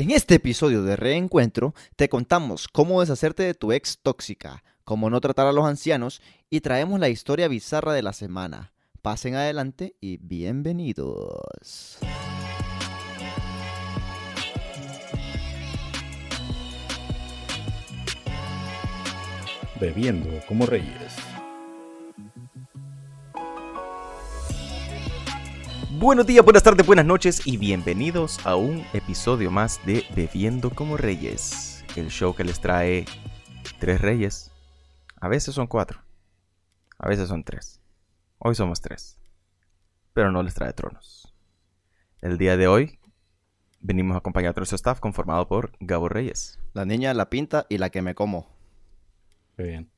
En este episodio de Reencuentro te contamos cómo deshacerte de tu ex tóxica, cómo no tratar a los ancianos y traemos la historia bizarra de la semana. Pasen adelante y bienvenidos. Bebiendo como reyes. Buenos días, buenas tardes, buenas noches y bienvenidos a un episodio más de Bebiendo como Reyes, el show que les trae tres reyes. A veces son cuatro, a veces son tres. Hoy somos tres, pero no les trae tronos. El día de hoy venimos acompañados de nuestro staff conformado por Gabo Reyes. La niña, la pinta y la que me como. Muy bien.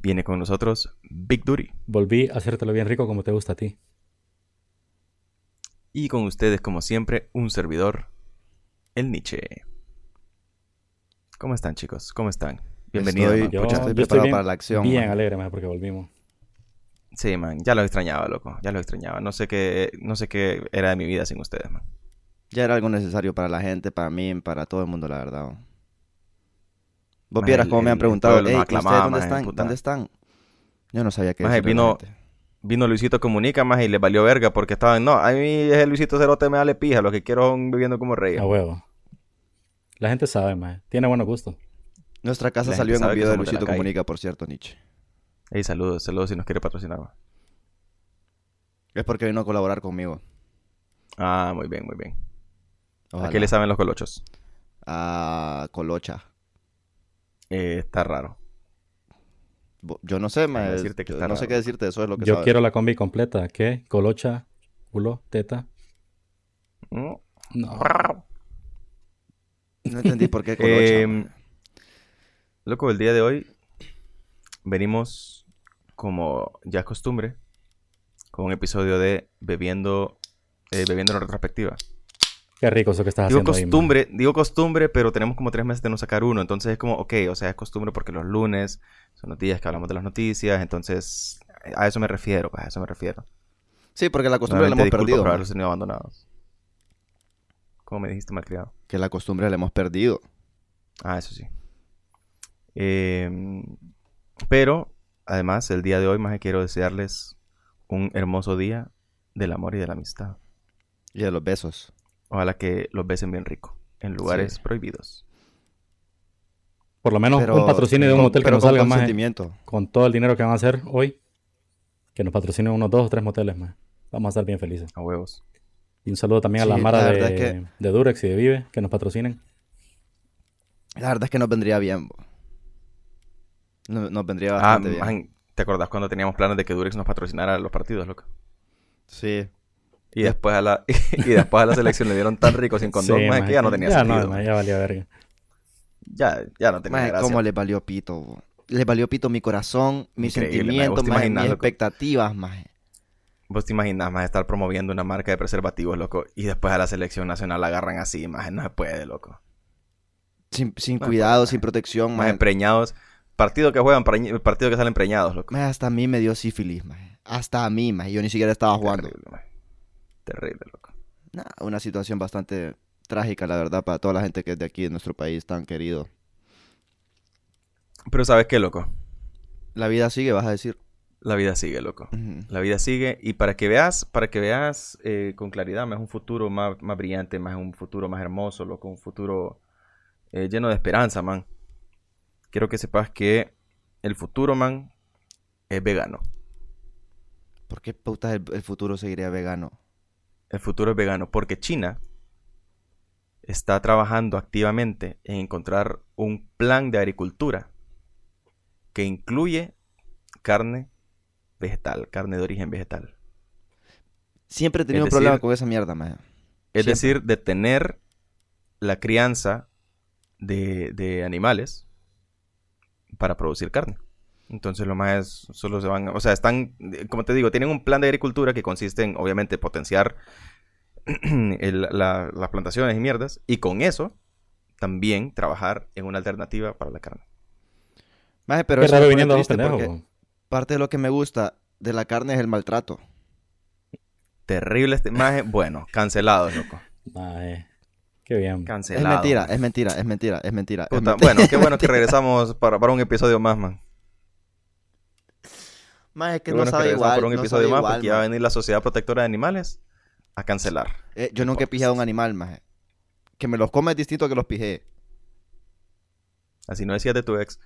Viene con nosotros Big Duty. Volví a hacértelo bien rico como te gusta a ti. Y con ustedes, como siempre, un servidor, el Nietzsche. ¿Cómo están, chicos? ¿Cómo están? Bienvenidos. Estoy- man. Yo, estoy yo preparado bien, para la acción, Bien man. alegre, man, porque volvimos. Sí, man, ya lo extrañaba, loco. Ya lo extrañaba. No sé qué, no sé qué era de mi vida sin ustedes, man. Ya era algo necesario para la gente, para mí, para todo el mundo, la verdad. Vos vieras el- cómo me han el preguntado, pueblo nos "Ey, ¿y ustedes aclamaba, dónde están? ¿Dónde están? Yo no sabía a la vino- gente. Vino Luisito Comunica, más y le valió verga porque estaban, no, a mí ese Luisito Cerote me vale pija, lo que quiero es viviendo como rey. A huevo. La gente sabe, man. Tiene buenos gustos. Nuestra casa La salió en un video de Luisito calle. Comunica, por cierto, Nietzsche. Ey, saludos, saludos si nos quiere patrocinar. man. Es porque vino a colaborar conmigo. Ah, muy bien, muy bien. Ojalá. ¿A qué le saben los colochos? A Colocha. Eh, está raro. Yo no sé, ma, decirte que yo está no sé qué decirte, eso es lo que Yo sabes. quiero la combi completa. ¿Qué? Colocha, culo, teta. No. No entendí por qué Colocha. Eh, ma. loco, el día de hoy venimos, como ya es costumbre, con un episodio de Bebiendo, eh, bebiendo en retrospectiva. Qué rico eso que estás Digo haciendo ahí, costumbre, digo costumbre, pero tenemos como tres meses de no sacar uno. Entonces es como, ok, o sea, es costumbre porque los lunes son los días que hablamos de las noticias. Entonces, a eso me refiero, pues, a eso me refiero. Sí, porque la costumbre la hemos perdido. por haberlos tenido abandonados. ¿Cómo me dijiste, malcriado? Que la costumbre la hemos perdido. Ah, eso sí. Eh, pero, además, el día de hoy más que quiero desearles un hermoso día del amor y de la amistad. Y de los besos. Ojalá que los besen bien rico, en lugares Sí. prohibidos. Por lo menos Pero- un patrocinio de un con- motel que pero nos salga más consentimiento. con todo el dinero que van a hacer hoy. Que nos patrocinen unos dos o tres moteles más. Vamos a estar bien felices. A huevos. Y un saludo también Sí, a la Mara la de, verdad es que- de Durex y de Vive que nos patrocinen. La verdad es que nos vendría bien. Nos, vendría Ah, bastante bien. man, ¿te acordás cuando teníamos planes de que Durex nos patrocinara los partidos, loco? Sí. Y después a la, y después a la selección le dieron tan rico sin condón, Sí, man, que ya no tenía ya sentido. No, ya valía verga. ya, ya no tenía Maje, gracia. ¿cómo le valió pito? bo? Le valió pito mi corazón, mis sentimientos, ¿Vos te maje, imaginas, mis expectativas, maje. Vos te imaginas más estar promoviendo una marca de preservativos, loco, y después a la selección nacional la agarran así, más no se puede, loco. Sin, sin No, cuidado, maje. sin protección, Más maje. preñados, partido que juegan, partido que salen preñados, loco. Maje, hasta a mí me dio sífilis, maje. Hasta a mí, maje. Yo ni siquiera estaba jugando. Terrible. Terrible, loco. Nah, una situación bastante trágica, la verdad, para toda la gente que es de aquí, de nuestro país, tan querido. Pero ¿sabes qué, loco? La vida sigue, vas a decir. La vida sigue, loco. La vida sigue y para que veas, para que veas eh, con claridad, más un futuro más, más brillante, más un futuro más hermoso, loco, un futuro eh, lleno de esperanza, man. Quiero que sepas que el futuro, man, es vegano. ¿Por qué putas el, el futuro seguiría vegano? El futuro es vegano porque China está trabajando activamente en encontrar un plan de agricultura que incluye carne vegetal, carne de origen vegetal. Siempre he tenido un problema con esa mierda, maje. Es Siempre. decir, detener la crianza de, de animales para producir carne. Entonces lo más es, solo se van, o sea, están, como te digo, tienen un plan de agricultura que consiste en, obviamente, potenciar el- la- las plantaciones y mierdas, y con eso también trabajar en una alternativa para la carne. Maje, pero Qué eso raro pone viniendo a parte de lo que me gusta de la carne es el maltrato. Terrible este imagen, bueno, cancelado, loco. Mae, Qué bien. Es Cancelado. mentira, man. es mentira, es mentira, es mentira. es mentira. bueno, qué bueno que regresamos para, para un episodio más, man. Maje, es que no bueno que sabe regresamos igual, para un no episodio sabe más igual, porque va a venir la Sociedad Protectora de Animales a cancelar. Eh, yo nunca he pijado un animal, maje. Que me los come es distinto a que los pijé. Así no decías de tu ex.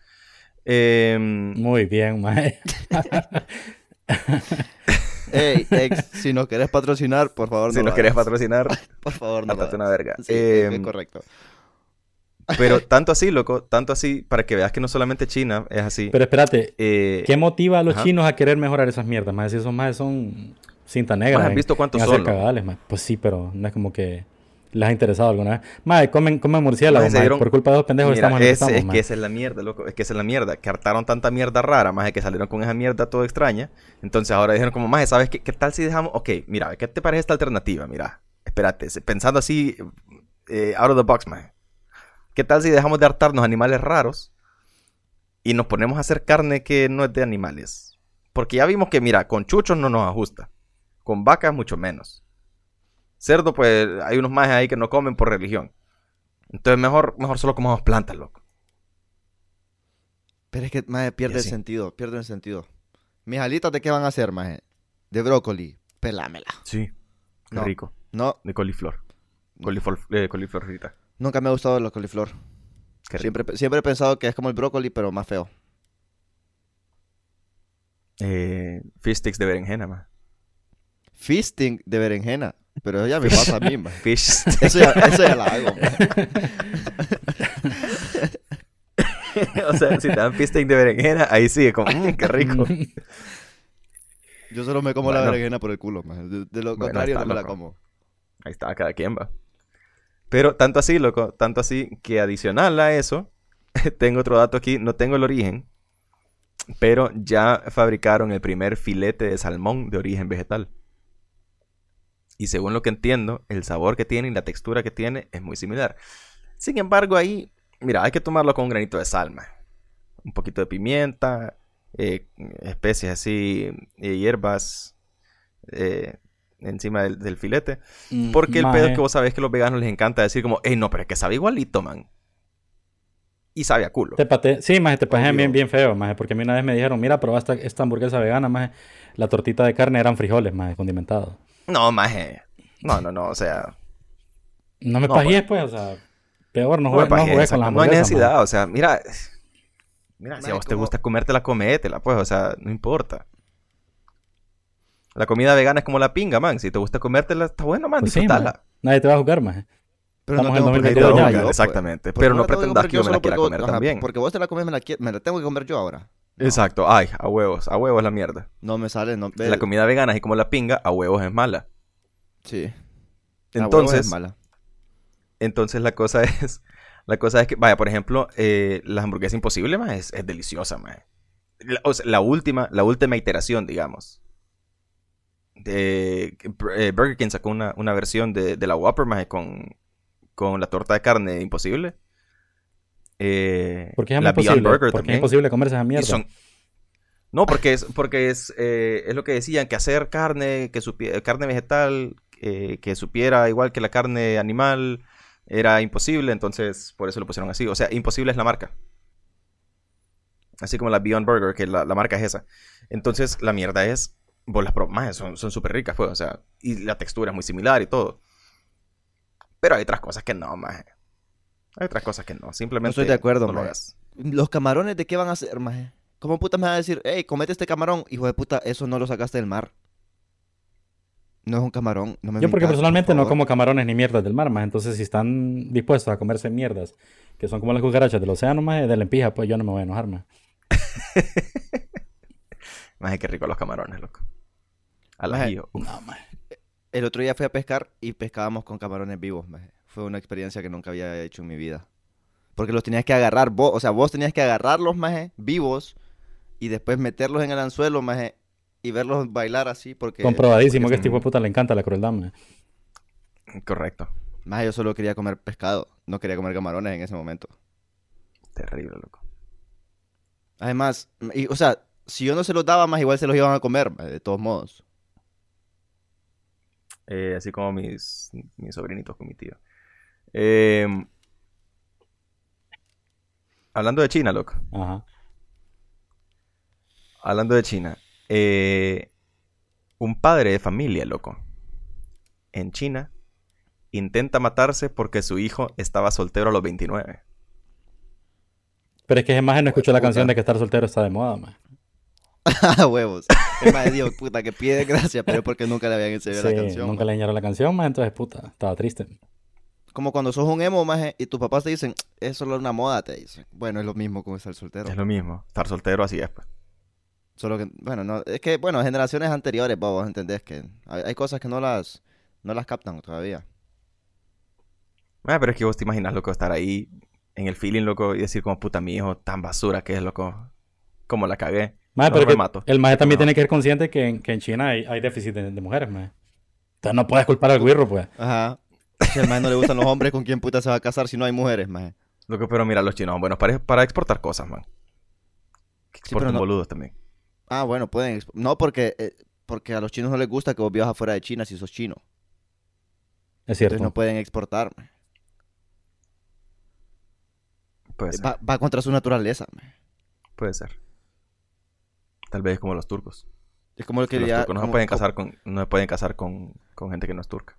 Em, Muy bien, mae. Ey, ex, si nos querés patrocinar, por favor, no si lo nos querés patrocinar, Por favor, no una verga. Sí, es- es Em, correcto. Pero tanto así, loco, tanto así, para que veas que no solamente China es así. Pero espérate, eh, ¿qué motiva a los Ajá. chinos a querer mejorar esas mierdas? Más si esos más son cinta negra. ¿has en- visto cuántos son, cagadales. Pues sí, pero no es como que les ha interesado alguna vez. Mae, comen, comen murciélagos, dieron- Por culpa de dos pendejos Mira, estamos en estamos, es mae. que esa es la mierda, loco. Es que esa es la mierda. Que hartaron tanta mierda rara, más que salieron con esa mierda todo extraña. Entonces ahora dijeron como, más, ¿sabes qué, qué tal si dejamos? Ok, mira, ¿qué te parece esta alternativa? Mira, espérate, pensando así, eh, out of the box, más. ¿Qué tal si dejamos de hartarnos animales raros y nos ponemos a hacer carne que no es de animales? Porque ya vimos que, mira, con chuchos no nos ajusta. Con vacas mucho menos. Cerdo, pues hay unos más ahí que no comen por religión. Entonces mejor, mejor solo comamos plantas, loco. Pero es que, maje, pierde el sentido, pierde el sentido. Mis alitas, ¿de qué van a hacer, maje? De brócoli. Pelámela. Sí. Qué No. rico. No, De coliflor. Coliflor, eh, coliflor frita. Nunca me ha gustado la coliflor. Siempre, siempre he pensado que es como el brócoli, pero más feo. Eh, fish de berenjena, más. Fisting de berenjena. Pero eso ya me pasa a mí, maje. Fish Eso ya, eso ya la hago, o sea, si te dan fish stick de berenjena, ahí sí, como, "Mm, qué rico. Yo solo me como la berenjena por el culo, maje. De, de lo Bueno, contrario, no me la como. Ahí está, cada quien va. Pero tanto así, loco, tanto así que adicional a eso, tengo otro dato aquí, no tengo el origen, pero ya fabricaron el primer filete de salmón de origen vegetal. Y según lo que entiendo, el sabor que tiene y la textura que tiene es muy similar. Sin embargo, ahí, mira, hay que tomarlo con un granito de sal, man. Un poquito de pimienta, eh, especies así, eh, hierbas eh, encima del, del filete. Porque el pedo es que vos sabés que a los veganos les encanta decir como, hey, no, pero es que sabe igualito, man. Y sabe a culo. Te pate... Sí, maje, te pajean bien, bien feo, maje, porque a mí una vez me dijeron, mira, probá esta, esta hamburguesa vegana, maje, la tortita de carne eran frijoles, maje, condimentados. No, maje. No, no, no, o sea... No me No, pajees, pues, o sea, peor, no juegues con las exacto, no hay hamburguesas, necesidad, maje. o sea, mira... Mira, si a vos te gusta comértela, cométela, pues, o sea, no importa. La comida vegana es como la pinga, man. Si te gusta comértela, está bueno, man, Pues sí. Nadie te va a juzgar, maje. Pero Estamos en tengo por qué 2022 comerla ya, yo, pues. exactamente. ¿Por qué Pero no pretendas que yo me la quiera porque vos- comer ajá, también. Porque vos te la comes, me la, me la tengo que comer yo ahora. No, Exacto. Ay, a huevos. A huevos la mierda. No me sale, no. La comida vegana, así como la pinga, a huevos es mala. Sí. Entonces, es mala. entonces la cosa es... La cosa es que, vaya, por ejemplo, eh, la hamburguesa imposible, más es, es deliciosa, man. La, o sea, la última, la última iteración, digamos. De, eh, Burger King sacó una, una versión de, de la Whopper, maje, con, con la torta de carne imposible. Eh, Porque es la imposible, Beyond Burger es también. imposible comerse esa mierda. son- No, porque es, porque es, eh, es lo que decían, que hacer carne, que supie- carne vegetal, eh, que supiera igual que la carne animal, era imposible, entonces por eso lo pusieron así. O sea, imposible es la marca. Así como la Beyond Burger, que la, la marca es esa. Entonces, la mierda es, vos las pro- maje, son son súper ricas, pues, o sea, y la textura es muy similar y todo. Pero hay otras cosas que no, más. Hay otras cosas que no, simplemente estoy de acuerdo, no lo maje. hagas. ¿Los camarones de qué van a hacer, maje? ¿Cómo puta me va a decir, hey, comete este camarón? Hijo de puta, eso no lo sacaste del mar. No es un camarón. No me Yo porque personalmente por no como camarones ni mierdas del mar, más. Entonces, si están dispuestos a comerse mierdas, que son como las cucarachas del océano, más de la empija, pues yo no me voy a enojar, más. Más que rico los camarones, loco. Al ajillo. No. El otro día fui a pescar y pescábamos con camarones vivos, maje. Fue una experiencia que nunca había hecho en mi vida. Porque los tenías que agarrar vos, o sea, vos tenías que agarrarlos, maje, vivos, y después meterlos en el anzuelo, maje, y verlos bailar así, porque... Comprobadísimo porque que es este un- de puta le encanta la crueldad, maje. Correcto. Maje, yo solo quería comer pescado, no quería comer camarones en ese momento. Terrible, loco. Además, y, o sea, si yo no se los daba, más igual se los iban a comer, maje, de todos modos. Eh, así como mis, mis sobrinitos con mi tío. Em, hablando de China, loco. Ajá. Hablando de China. eh, un padre de familia, loco. En China. Intenta matarse porque su hijo estaba soltero a los 29. Pero es que ese maje no escuchó la canción de que estar soltero está de moda, maje. Huevos. Es más, Dios, puta, que pide gracia, pero es porque nunca le habían enseñado la canción. nunca le enseñaron la canción, maje, entonces puta, estaba triste. Como cuando sos un emo, maje, y tus papás te dicen, es solo una moda, te dicen. Bueno, es lo mismo con estar soltero. Es lo mismo. Estar soltero así es. pues. Solo que, bueno, no, es que, bueno, generaciones anteriores, vos vos entendés que hay, hay cosas que no las, no las captan todavía. Ah, pero es que vos te imaginas, loco, estar ahí en el feeling, loco, y decir como puta mi hijo tan basura que es, loco. Como la cagué. Maje, No pero me que mato. el maje también No. tiene que ser consciente que en, que en China hay, hay déficit de, de mujeres, maje. Entonces no puedes culpar al güirro, pues. Ajá. Si al maje no le gustan los hombres, ¿con quién puta se va a casar si no hay mujeres, maje? Loco, pero mira, los chinos son buenos para, para exportar cosas, man. Que Sí, exportan no- boludos también. Ah, bueno, pueden. No, porque, eh, porque a los chinos no les gusta que vos vivas afuera de China si sos chino. Es cierto. Entonces no pueden exportar. maje. Puede ser. Va, va contra su naturaleza. maje. Puede ser. Tal vez como los turcos. Es como el que los ya... turcos no se como- pueden como- casar con, no se pueden casar con, con gente que no es turca.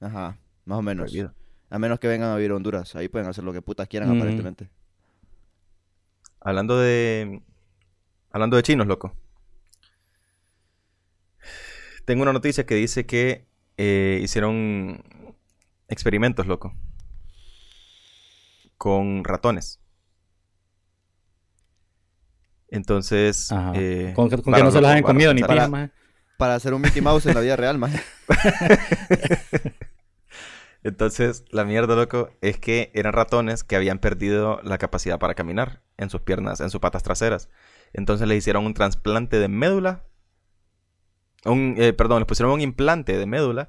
Ajá, más o menos. Prohibido. A menos que vengan a vivir a Honduras. Ahí pueden hacer lo que putas quieran, Ujú. aparentemente. Hablando de. Hablando de chinos, loco. Tengo una noticia que dice que eh, hicieron experimentos, loco. Con ratones. Entonces. Ajá. eh, con que, con que para no se las hayan para comido ni maje. Para hacer un Mickey Mouse en la vida real, maje. Entonces, la mierda, loco, es que eran ratones que habían perdido la capacidad para caminar en sus piernas, en sus patas traseras. Entonces les hicieron un trasplante de médula. Un, eh, perdón, les pusieron un implante de médula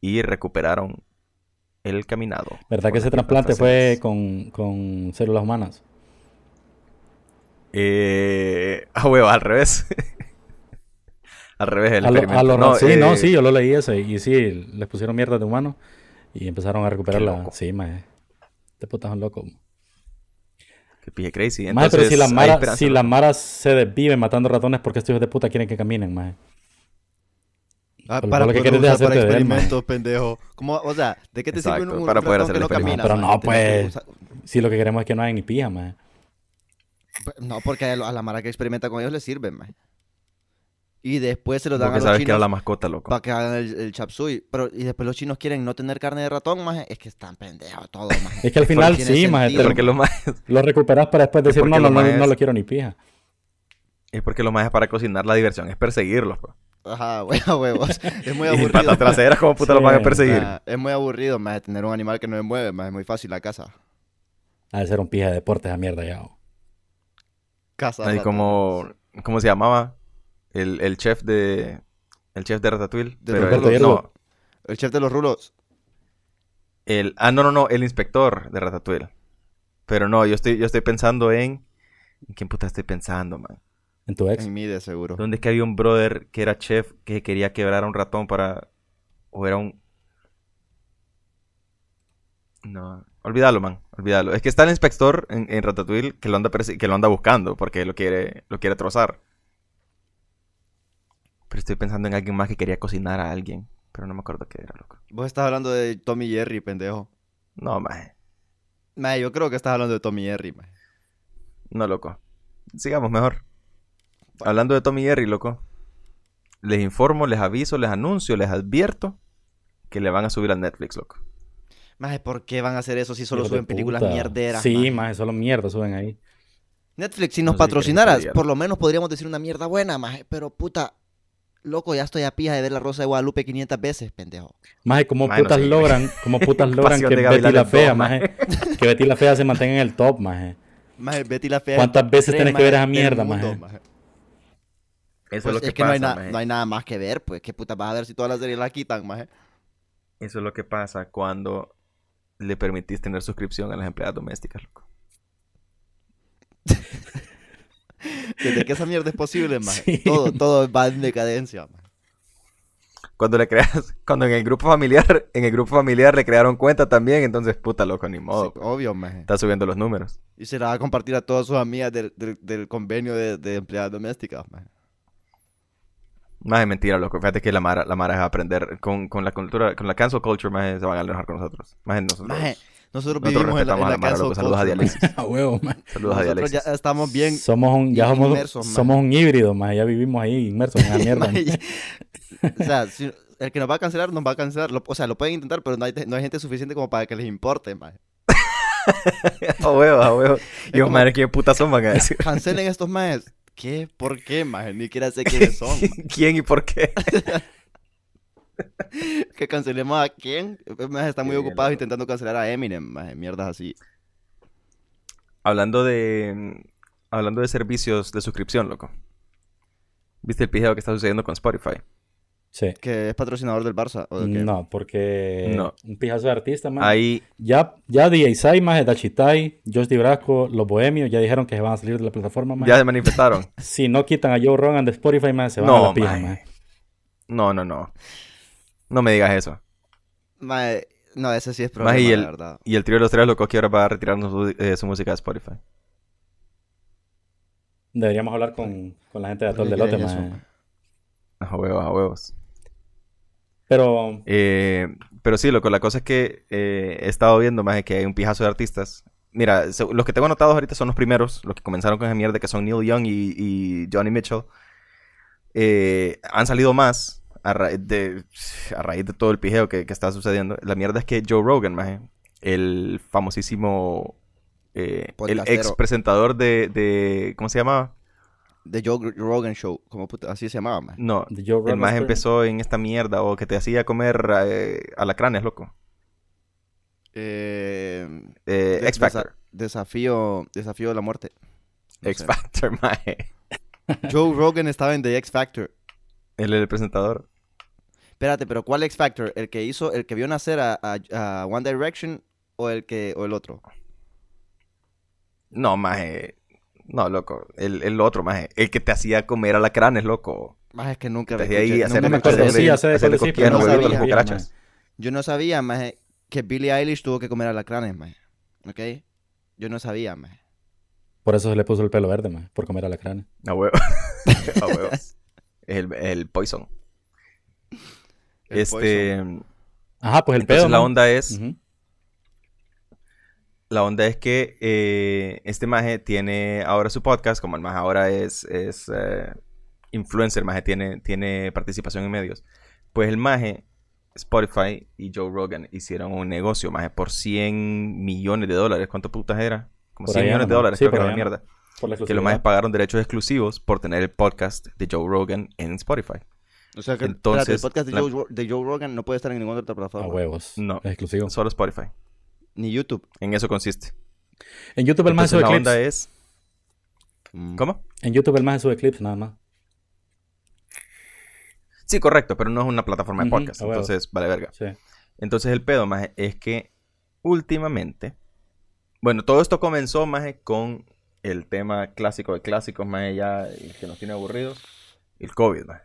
y recuperaron el caminado. ¿Verdad que ese trasplante fue con, con células humanas? Eh, ah, huevo, al revés. al revés el A lo- a No, sí, no, eh, sí, yo lo leí ese. Y sí, les pusieron mierda de humano y empezaron a recuperar Qué la. loco. Sí, maje. Este puta es un loco. Que pille crazy. Maje, pero si Entonces, las maras si loco. las maras se desviven matando ratones, porque estos hijos de puta quieren que caminen, maje? Ah, Pero para lo que quieres para de él, experimentos, pendejo. ¿Cómo, o sea, ¿de qué te sirve un, Exacto, un para poder hacer que el no camina? Pero no, pues. Si lo que queremos es que no hagan ni pija, maje. No, porque a, lo- la mara que experimenta con ellos les sirven, maje. Y después se los dan Porque a los sabes que era chinos la mascota, loco. para que hagan el, el chapsui. Pero, y después los chinos quieren no tener carne de ratón, maje. Es que están pendejos todos, maje. Es que al final sí, maje. sentido. te- Porque lo más Lo recuperas para después decir, no, no, lo no, más no es- lo quiero ni pija. es porque lo más es para cocinar la diversión, es perseguirlos, pues. Ajá, huevos, huevos. Es muy Y aburrido. patas traseras, como puta Sí. lo van a perseguir? Ah, es muy aburrido, más tener un animal que no se mueve, más es muy fácil la casa. Ha de ser un pija de deportes a mierda ya. oh. Casa. Ahí como, ¿cómo se llamaba? El, el chef de, el chef de Ratatouille. De pero Roberto el- Hierro. no, El chef de los rulos. el, ah, no, no, no, el inspector de Ratatouille. Pero no, yo estoy, yo estoy pensando en, ¿en quién puta estoy pensando, man? En tu ex. En mí, de seguro. ¿Dónde es que había un brother que era chef que quería quebrar a un ratón para, o era un, no, olvídalo, man, olvídalo. Es que está el inspector en, en Ratatouille que lo anda que lo anda buscando porque lo quiere, lo quiere trozar. Pero estoy pensando en alguien más que quería cocinar a alguien, pero no me acuerdo qué era, loco. Vos estás hablando de Tommy Jerry, pendejo. No, maje. Maje, yo creo que estás hablando de Tommy Jerry, maje. No, loco. Sigamos mejor. Hablando de Tommy Jerry, loco. Les informo, les aviso, les anuncio, les advierto que le van a subir a Netflix, loco. Maje, ¿por qué van a hacer eso si solo suben películas puta. mierderas? Sí, maje? solo mierda suben ahí. Netflix, si No nos patrocinaras, por lo menos podríamos decir una mierda buena, maje. Pero puta, loco, ya estoy a pija de ver La Rosa de Guadalupe 500 veces, pendejo. Maje, ¿cómo Maje, no putas sé. logran, cómo putas logran que Betty la Fea, maje, que Betty la Fea se mantenga en el top, maje? Maje, Betty la Fea. ¿Cuántas es veces tenés que ver esa mierda, mundo, maje? Eso Pues es lo que, es que no, hay pasa, maje. no hay nada más que ver, pues. ¿Qué puta vas a ver si todas las series la quitan, maje? Eso es lo que pasa cuando le permitís tener suscripción a las empleadas domésticas, loco. Desde que esa mierda es posible. Sí. Todo, todo va en decadencia, cuando le creas, cuando en el grupo familiar, en el grupo familiar le crearon cuenta también, entonces puta loco, ni modo. Sí, obvio, maje. Está subiendo los números. Y se la va a compartir a todas sus amigas del, del, del convenio de, de empleadas domésticas, maje. Más de mentira, loco. Fíjate que la Mara, la Mara es a aprender con, con la cultura, con la cancel culture, más se van a enojar con nosotros. Más nosotros. Maje, nosotros, nosotros vivimos en la, respetamos en a la la Mara, cancel loco. Saludos a. Dialexis. A huevo, man. Saludos a Nosotros Dialexis. ya estamos bien Somos un, ya somos, inmersos, man. somos un híbrido, man. Ya vivimos ahí inmersos en la mierda. Maje, o sea, si- el que nos va a cancelar, nos va a cancelar. Lo- o sea, lo pueden intentar, pero no hay, no hay gente suficiente como para que les importe, maje. A huevo, a huevo. Y como- os madre, ¿qué putas son, van a decir? Cancelen estos majes. ¿Qué? ¿Por qué, maje? Ni siquiera sé quiénes son. ¿Quién y por qué? que cancelemos a quién. Majes están muy Sí, ocupados intentando cancelar a Eminem, maje. Mierdas así. Hablando de. Hablando de servicios de suscripción, loco. ¿Viste el pijeo que está sucediendo con Spotify? Sí. Que es patrocinador del Barça. ¿o de qué? No, porque No. un pijazo de artista, man. Ahí. Ya, ya DJ Sai, más Dachitai, Josh Brasco, Los Bohemios, ya dijeron que se van a salir de la plataforma, man. Ya se manifestaron. Si no quitan a Joe Rogan de Spotify, man, se van No, a la pija, man. man. No, no, no. No me digas eso. No, ese sí es problema, y el- la verdad. Y el trío de los tres, loco, que ahora va a retirarnos su, eh, su música de Spotify. Deberíamos hablar con, con la gente de ¿Por Atol de Lote, man. A huevos, a huevos. Pero, Eh, pero sí, loco, la cosa es que eh, he estado viendo más que hay un pijazo de artistas. Mira, los que tengo anotados ahorita son los primeros, los que comenzaron con esa mierda, que son Neil Young y, y Johnny Mitchell. Eh, han salido más a, ra- de, a raíz de todo el pijeo que, que está sucediendo. La mierda es que Joe Rogan, maje, el famosísimo, eh, el ex presentador de, de, ¿cómo se llamaba? The Joe Rogan Show. Como puta, así se llamaba, maje. No, de Joe el Rogan más Experience. empezó en esta mierda o que te hacía comer eh, alacranes, loco. Eh, Eh, X Factor. desa- desafío, desafío de la muerte. No X. Factor, maje. Joe Rogan estaba en The X Factor. Él es el presentador. Espérate, pero ¿cuál X Factor? ¿El que hizo, el que vio nacer a, a- a One Direction o el que, o el otro? No, maje. No, loco. El, el otro, maje. El que te hacía comer alacranes, loco. Más es que nunca Te hacía ahí hacer las cucarachas. Yo no sabía, maje, que Billie Eilish tuvo que comer alacranes, maje. ¿Ok? Yo no sabía, maje. Por eso se le puso el pelo verde, man, por comer alacranes. A huevo. a huevo. Es el, el poison. El este. Ajá, pues el Entonces pedo, la man. onda es. La onda es que eh, este maje tiene ahora su podcast, como el maje ahora es, es eh, influencer, maje tiene, tiene participación en medios. Pues el maje, Spotify y Joe Rogan hicieron un negocio, maje, por 100 millones de dólares. ¿Cuánto putas era? Como Por 100 ahí millones de dólares, sí, creo que era anda. mierda. Por la Que los majes pagaron derechos exclusivos por tener el podcast de Joe Rogan en Spotify. O sea que Entonces, espérate, el podcast de, la- Joe, de Joe Rogan no puede estar en ninguna otra A plataforma. huevos. No. Es exclusivo. Solo Spotify. Ni YouTube. En eso consiste. En YouTube el más sube la clips. onda es... Mm. ¿Cómo? En YouTube el más sube clips, nada más. Sí, correcto, pero no es una plataforma de podcast. Entonces, vale verga. Sí. Entonces el pedo, más es que últimamente, bueno, todo esto comenzó, más con el tema clásico de clásicos, más ya el que nos tiene aburridos, el COVID, más.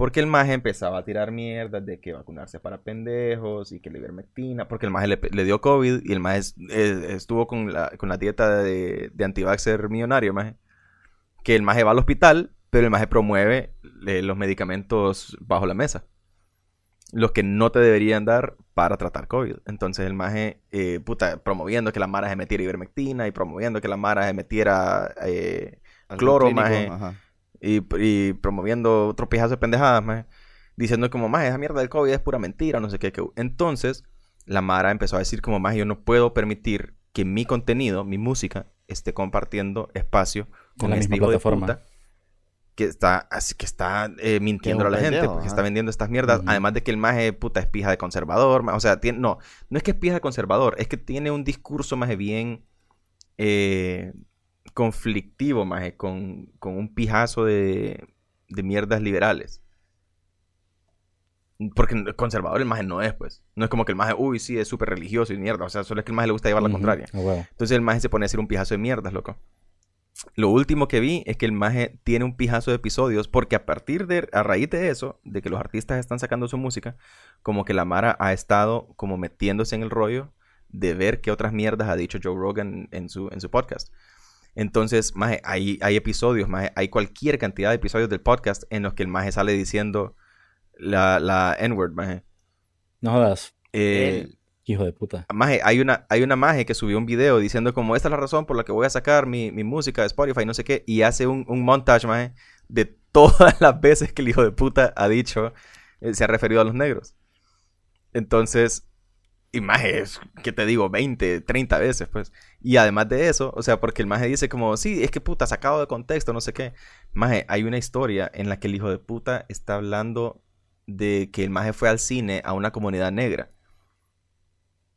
Porque el maje empezaba a tirar mierdas de que vacunarse para pendejos y que la ivermectina, porque el maje le, le dio COVID y el maje es- estuvo con la, con la dieta de, de antivaxxer millonario, maje. Que el maje va al hospital, pero el maje promueve eh, los medicamentos bajo la mesa los que no te deberían dar para tratar COVID. Entonces el maje, eh, puta, promoviendo que la mara se metiera ivermectina y promoviendo que la mara se metiera eh, cloro, maje. ajá. Y, y promoviendo otro pijazo de pendejadas, maje. Diciendo como, maje, esa mierda del COVID es pura mentira, no sé qué. qué". Entonces la mara empezó a decir como, maje, yo no puedo permitir que mi contenido, mi música, esté compartiendo espacio con la este misma hijo de plataforma. puta que está así que está eh, mintiendo a la gente porque ajá. está vendiendo estas mierdas además de que el maje puta es pija de conservador o sea tiene no no es que es pija de conservador es que tiene un discurso más bien eh, conflictivo más con, con un pijazo de, de mierdas liberales porque conservador el maje no es pues no es como que el maje uy sí es súper religioso y mierda o sea solo es que el maje le gusta llevar la contraria a huevo. entonces el maje se pone a hacer un pijazo de mierdas, loco. lo último que vi es que el maje tiene un pijazo de episodios porque a partir de, a raíz de eso, de que los artistas están sacando su música, como que la Mara ha estado como metiéndose en el rollo de ver qué otras mierdas ha dicho Joe Rogan en su, en su podcast. Entonces, maje, hay, hay episodios, maje, hay cualquier cantidad de episodios del podcast en los que el maje sale diciendo la, la N-word, maje. No jodas, Eh, hijo de puta. Maje, hay una, hay una maje que subió un video diciendo como esta es la razón por la que voy a sacar mi, mi música de Spotify, no sé qué, y hace un, un montage, maje, de todas las veces que el hijo de puta ha dicho, eh, se ha referido a los negros. Entonces, y maje, es, ¿qué te digo? 20, 30 veces, pues. Y además de eso, o sea, porque el maje dice como, sí, es que puta, sacado de contexto, no sé qué. Maje, hay una historia en la que el hijo de puta está hablando de que el maje fue al cine a una comunidad negra.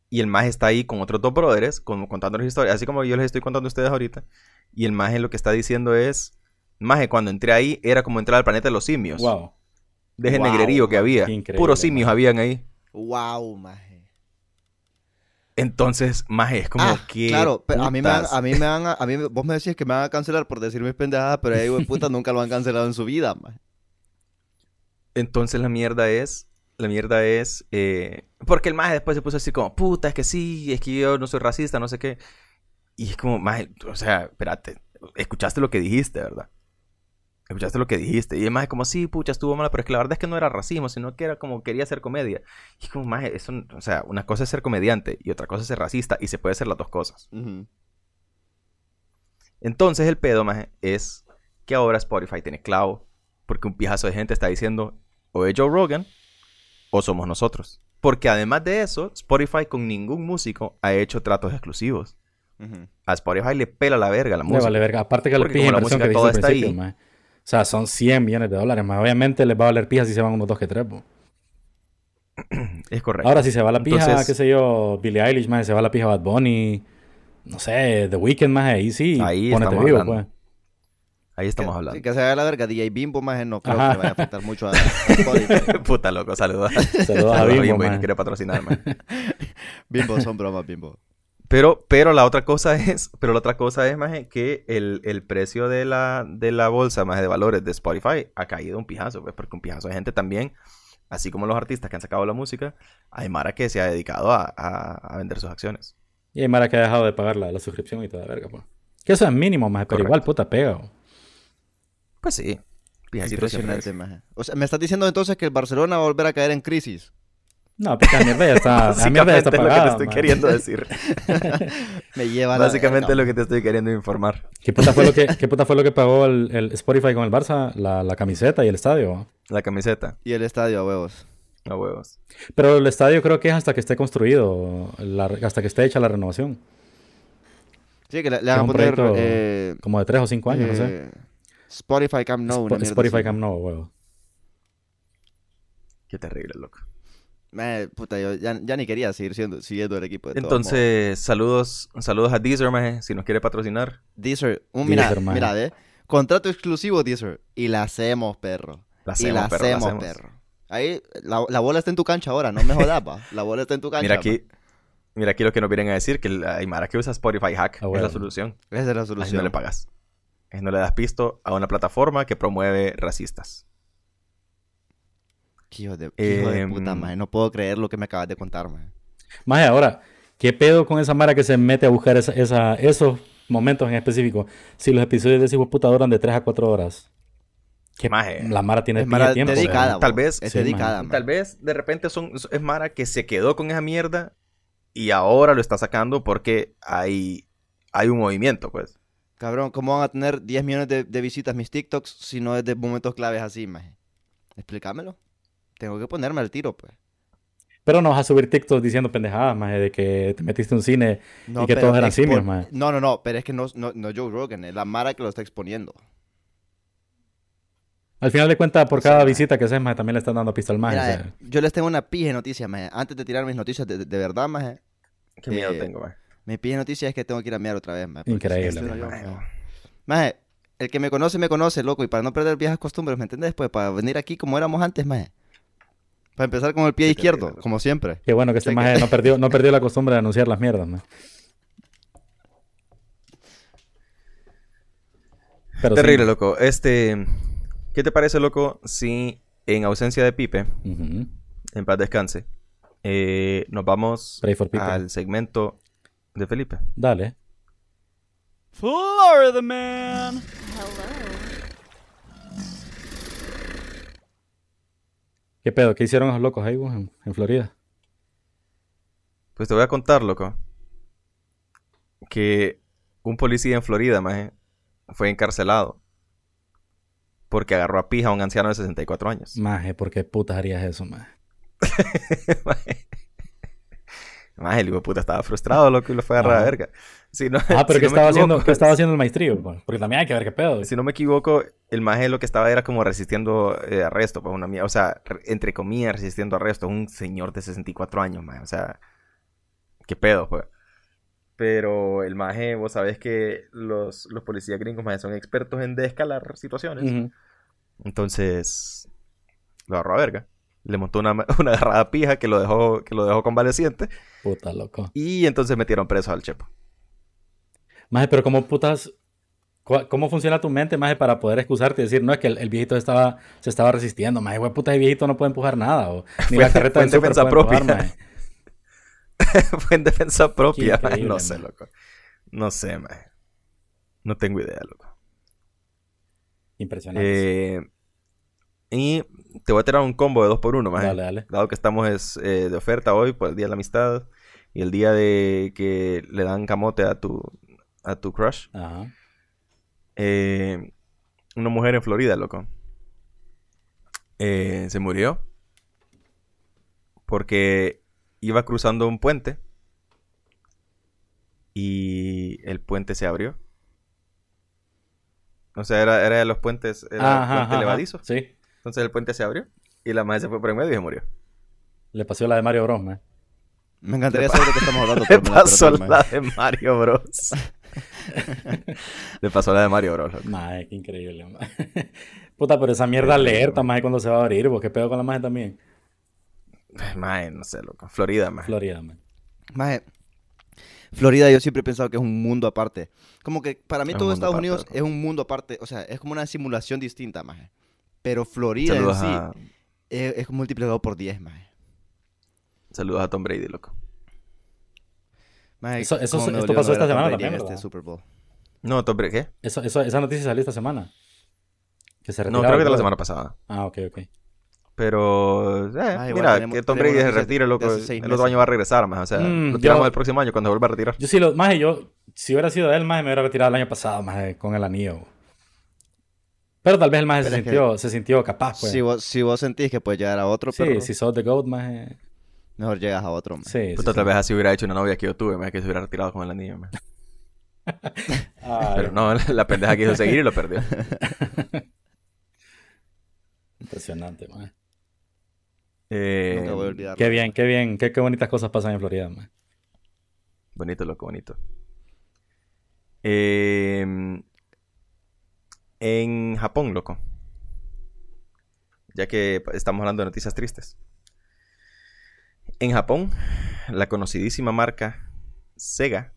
Y el maje está ahí con otros dos brothers, con, contando las historias, así como yo les estoy contando a ustedes ahorita. Y el maje lo que está diciendo es, maje, cuando entré ahí era como entrar al planeta de los simios. Wow. De ese Wow, negrerío que había. Puros simios maje. habían ahí. Wow, maje. Entonces, maje, es como Ah, que... claro, pero a mí me van, putas. a mí me van a, a mí, vos me decís que me van a cancelar por decir mis pendejadas, pero ahí, güey, puta, nunca lo han cancelado en su vida, maje. Entonces la mierda es, la mierda es, eh, porque el maje después se puso así como, puta, es que sí, es que yo no soy racista, no sé qué. Y es como, maje, o sea, espérate, escuchaste lo que dijiste, ¿verdad? Escuchaste lo que dijiste. Y el maje como, sí, pucha, estuvo mal, pero es que la verdad es que no era racismo, sino que era como quería hacer comedia. Y es como, maje, eso, o sea, una cosa es ser comediante y otra cosa es ser racista y se puede hacer las dos cosas. Entonces el pedo, maje, es que ahora Spotify tiene clavo. Porque un pijazo de gente está diciendo, o es Joe Rogan, o somos nosotros. Porque además de eso, Spotify con ningún músico ha hecho tratos exclusivos. A Spotify le pela la verga la Le música. vale verga. Aparte que le como la música que toda está ahí. maje. O sea, son 100 millones de dólares, más. Obviamente les va a valer pija si se van unos dos que tres, po. Es correcto. Ahora, si se va la pija, Entonces- qué sé yo, Billie Eilish, más, se va la pija Bad Bunny, no sé, The Weeknd, más, ahí sí, Ahí ponete estamos vivo, hablando. pues. Ahí estamos que, hablando. sí, que se haga la verga. DJ Bimbo, maje, no creo Ajá. que le vaya a afectar mucho a, a. Puta loco, saludos. Saludos a Saludos Bimbo, y nos quiere patrocinar, man. Bimbo, son bromas, Bimbo. Pero, pero la otra cosa es, pero la otra cosa es, maje, que el, el precio de la, de la bolsa, más de valores de Spotify ha caído un pijazo, pues, porque un pijazo de gente también, así como los artistas que han sacado la música, hay Mara que se ha dedicado a, a- a vender sus acciones. Y hay Mara que ha dejado de pagar la, la suscripción y toda verga, pues. Que eso es mínimo, más, pero Correcto. igual, puta, pega. Pues sí, pijacito. Impresionante, maje. O sea, me estás diciendo entonces que el Barcelona va a volver a caer en crisis. No, pues la mierda ya está, la mierda ya está Básicamente es lo que te pagada, estoy queriendo decir. Me lleva a la Básicamente es lo que te estoy queriendo informar. ¿Qué puta fue lo que, qué puta fue lo que pagó el, el Spotify con el Barça? La, la camiseta y el estadio. La camiseta, Y el estadio, a huevos. a huevos. Pero el estadio creo que es hasta que esté construido, la- hasta que esté hecha la renovación. Sí, que le, le un poner proyecto eh, Como de tres o cinco años, no sé. eh, Spotify Camp Nou. mierda Spotify así. Camp Nou, huevo. Qué terrible, loco. Maje, puta, yo ya, ya ni quería seguir siendo, siguiendo el equipo. De. Entonces, saludos, saludos a Deezer, maje, si nos quiere patrocinar. Deezer, un, mira, Deezer, mira, eh. Contrato exclusivo, Deezer. Y la hacemos, perro. La y la hacemos, perro, la hacemos, hacemos. perro. Ahí, la, la bola está en tu cancha ahora, no me jodas, pa. La bola está en tu cancha. Mira pa. aquí, mira aquí lo que nos vienen a decir, que la Aymara que usa Spotify Hack Ah, es la solución. Esa es la solución. no le pagas. Así no le das pisto a una plataforma que promueve racistas. Qué Hijo de, qué hijo de Em, puta, maje. No puedo creer lo que me acabas de contar, maje. Ahora, ¿qué pedo con esa Mara que se mete a buscar esa, esa- esos momentos en específico? Si los episodios de ese hijo de puta duran de 3 a 4 horas. Que Maje. la Mara tiene Es mara tiempo. dedicada, ¿verdad? Tal vez- Es sí, dedicada. Tal vez de repente son, es Mara que se quedó con esa mierda y ahora lo está sacando porque hay, hay un movimiento, pues. Cabrón, ¿cómo van a tener 10 millones de, de visitas mis TikToks si no es de momentos claves así, maje? Explícamelo. Tengo que ponerme al tiro, pues. Pero no vas a subir TikTok diciendo pendejadas, más de que te metiste en un cine No, y que todos eran simios, maje. No, no, no, pero es que no, no, no Joe Rogan, es la Mara que lo está exponiendo. Al final de cuentas, por O sea, cada visita que haces, maje, también le están dando pista al maje. Mira, o sea. eh, yo les tengo una pije noticia, maje. Antes de tirar mis noticias de, de- de verdad, maje, Qué miedo Eh, tengo, maje. mi pije noticia es que tengo que ir a mirar otra vez, maje. Increíble, yo- maje. Maje, el que me conoce, me conoce, loco. Y para no perder viejas costumbres, ¿me entendés? Pues para venir aquí como éramos antes, maje. Para empezar con el pie izquierdo, como siempre. Qué bueno que este maje no perdió, no perdió la costumbre de anunciar las mierdas. Pero Terrible, sí. loco. Este, ¿qué te parece, loco, si en ausencia de Pipe, en paz descanse, eh, nos vamos al segmento de Felipe? Dale. Florida man. ¿Qué pedo? ¿Qué hicieron esos locos ahí, vos, en, en Florida? Pues te voy a contar, loco, que un policía en Florida, maje, fue encarcelado porque agarró a pija a un anciano de 64 años. Maje, ¿por qué putas harías eso, maje? Maje, Maje, el hijo puta estaba frustrado, loco, y lo fue a agarrar a verga. Si no, Ah, pero si ¿qué, no estaba haciendo, ¿qué estaba haciendo el maestrío? pues? Porque también hay que ver qué pedo. Si no me equivoco, el maje lo que estaba era como resistiendo eh, arresto, pues una mía, o sea, re- entre comillas, resistiendo arresto, un señor de 64 años, maje, o sea, qué pedo, pues. Pero el maje, vos sabés que los, los policías gringos, maje, son expertos en descalar situaciones. Ujú. Entonces, lo agarró a verga. Le montó una, una agarrada pija que lo dejó, que lo dejó convaleciente. Puta, loco. Y entonces metieron preso al chepo. Maje, pero ¿cómo putas... ¿Cómo funciona tu mente, maje, para poder excusarte y decir, no, es que el, el viejito estaba, se estaba resistiendo, maje, güey, puta, el viejito no puede empujar nada, o ni Fue- la carreta fue en defensa empujar, propia. maje. Fue en defensa propia. Maje. no sé, maje. loco. No sé, maje. No tengo idea, loco. Impresionante. Eh, y te voy a tirar un combo de dos por uno, maje. Dale, dale. Dado que estamos es, eh, de oferta hoy por el Día de la Amistad y el día de que le dan camote a tu, a tu crush. Ajá. Eh, una mujer en Florida, loco. Eh, se murió porque iba cruzando un puente y el puente se abrió. O sea, era, era de los puentes, era Ajá, un puente ajá, ajá. levadizo. Sí. Entonces el puente se abrió y la madre se fue por en medio y se murió. Le pasó la de Mario Bros, maje. Me encantaría saber de qué estamos hablando. Le pasó la man. de Mario Bros. Le pasó la de Mario Bros. Maje, qué increíble, maje. Puta, pero esa mierda alerta, maje, cuando se va a abrir, vos, ¿qué pedo con la maje también? Mae, no sé, loco. Florida, mae. Florida. Maje, Florida yo siempre he pensado que es un mundo aparte. Como que para mí Es todo Estados aparte, Unidos loco. es un mundo aparte. O sea, es como una simulación distinta, maje. Pero Florida Saludos, en sí a, es, es multiplicado por 10, maje. saludos a Tom Brady, loco. Maje, Eso- eso- esto pasó no esta Tom semana Brady en también, este. Super Bowl. No, Tom Brady, ¿qué? Eso, eso, esa noticia salió esta semana. Que se No, retiraba creo que de la semana pasada. Ah, ok, ok. Pero, eh, Ah, mira, tenemos- que Tom Brady se retire, loco. El otro año va a regresar, más. O sea, Mm, lo tiramos yo- el próximo año cuando vuelva a retirar. Yo sí lo, maje, yo, si hubiera sido él, maje, me hubiera retirado el año pasado, maje, con el anillo. Pero tal vez el maje se que- sintió, se sintió capaz, pues. Si, vos, si vos sentís que puedes llegar a otro, Sí, pero si sos The GOAT, maje. mejor llegas a otro. Sí, Puta, sí. tal vez así hubiera hecho una novia que yo tuve, más que se hubiera retirado con el anillo. Ay, Pero no, la pendeja quiso seguir y lo perdió. Impresionante, maje. Eh, Nunca voy a olvidar. Qué bien, qué bien, qué, qué bonitas cosas pasan en Florida, maje. Bonito, loco, bonito. Eh, en Japón, loco. Ya que estamos hablando de noticias tristes. En Japón, la conocidísima marca Sega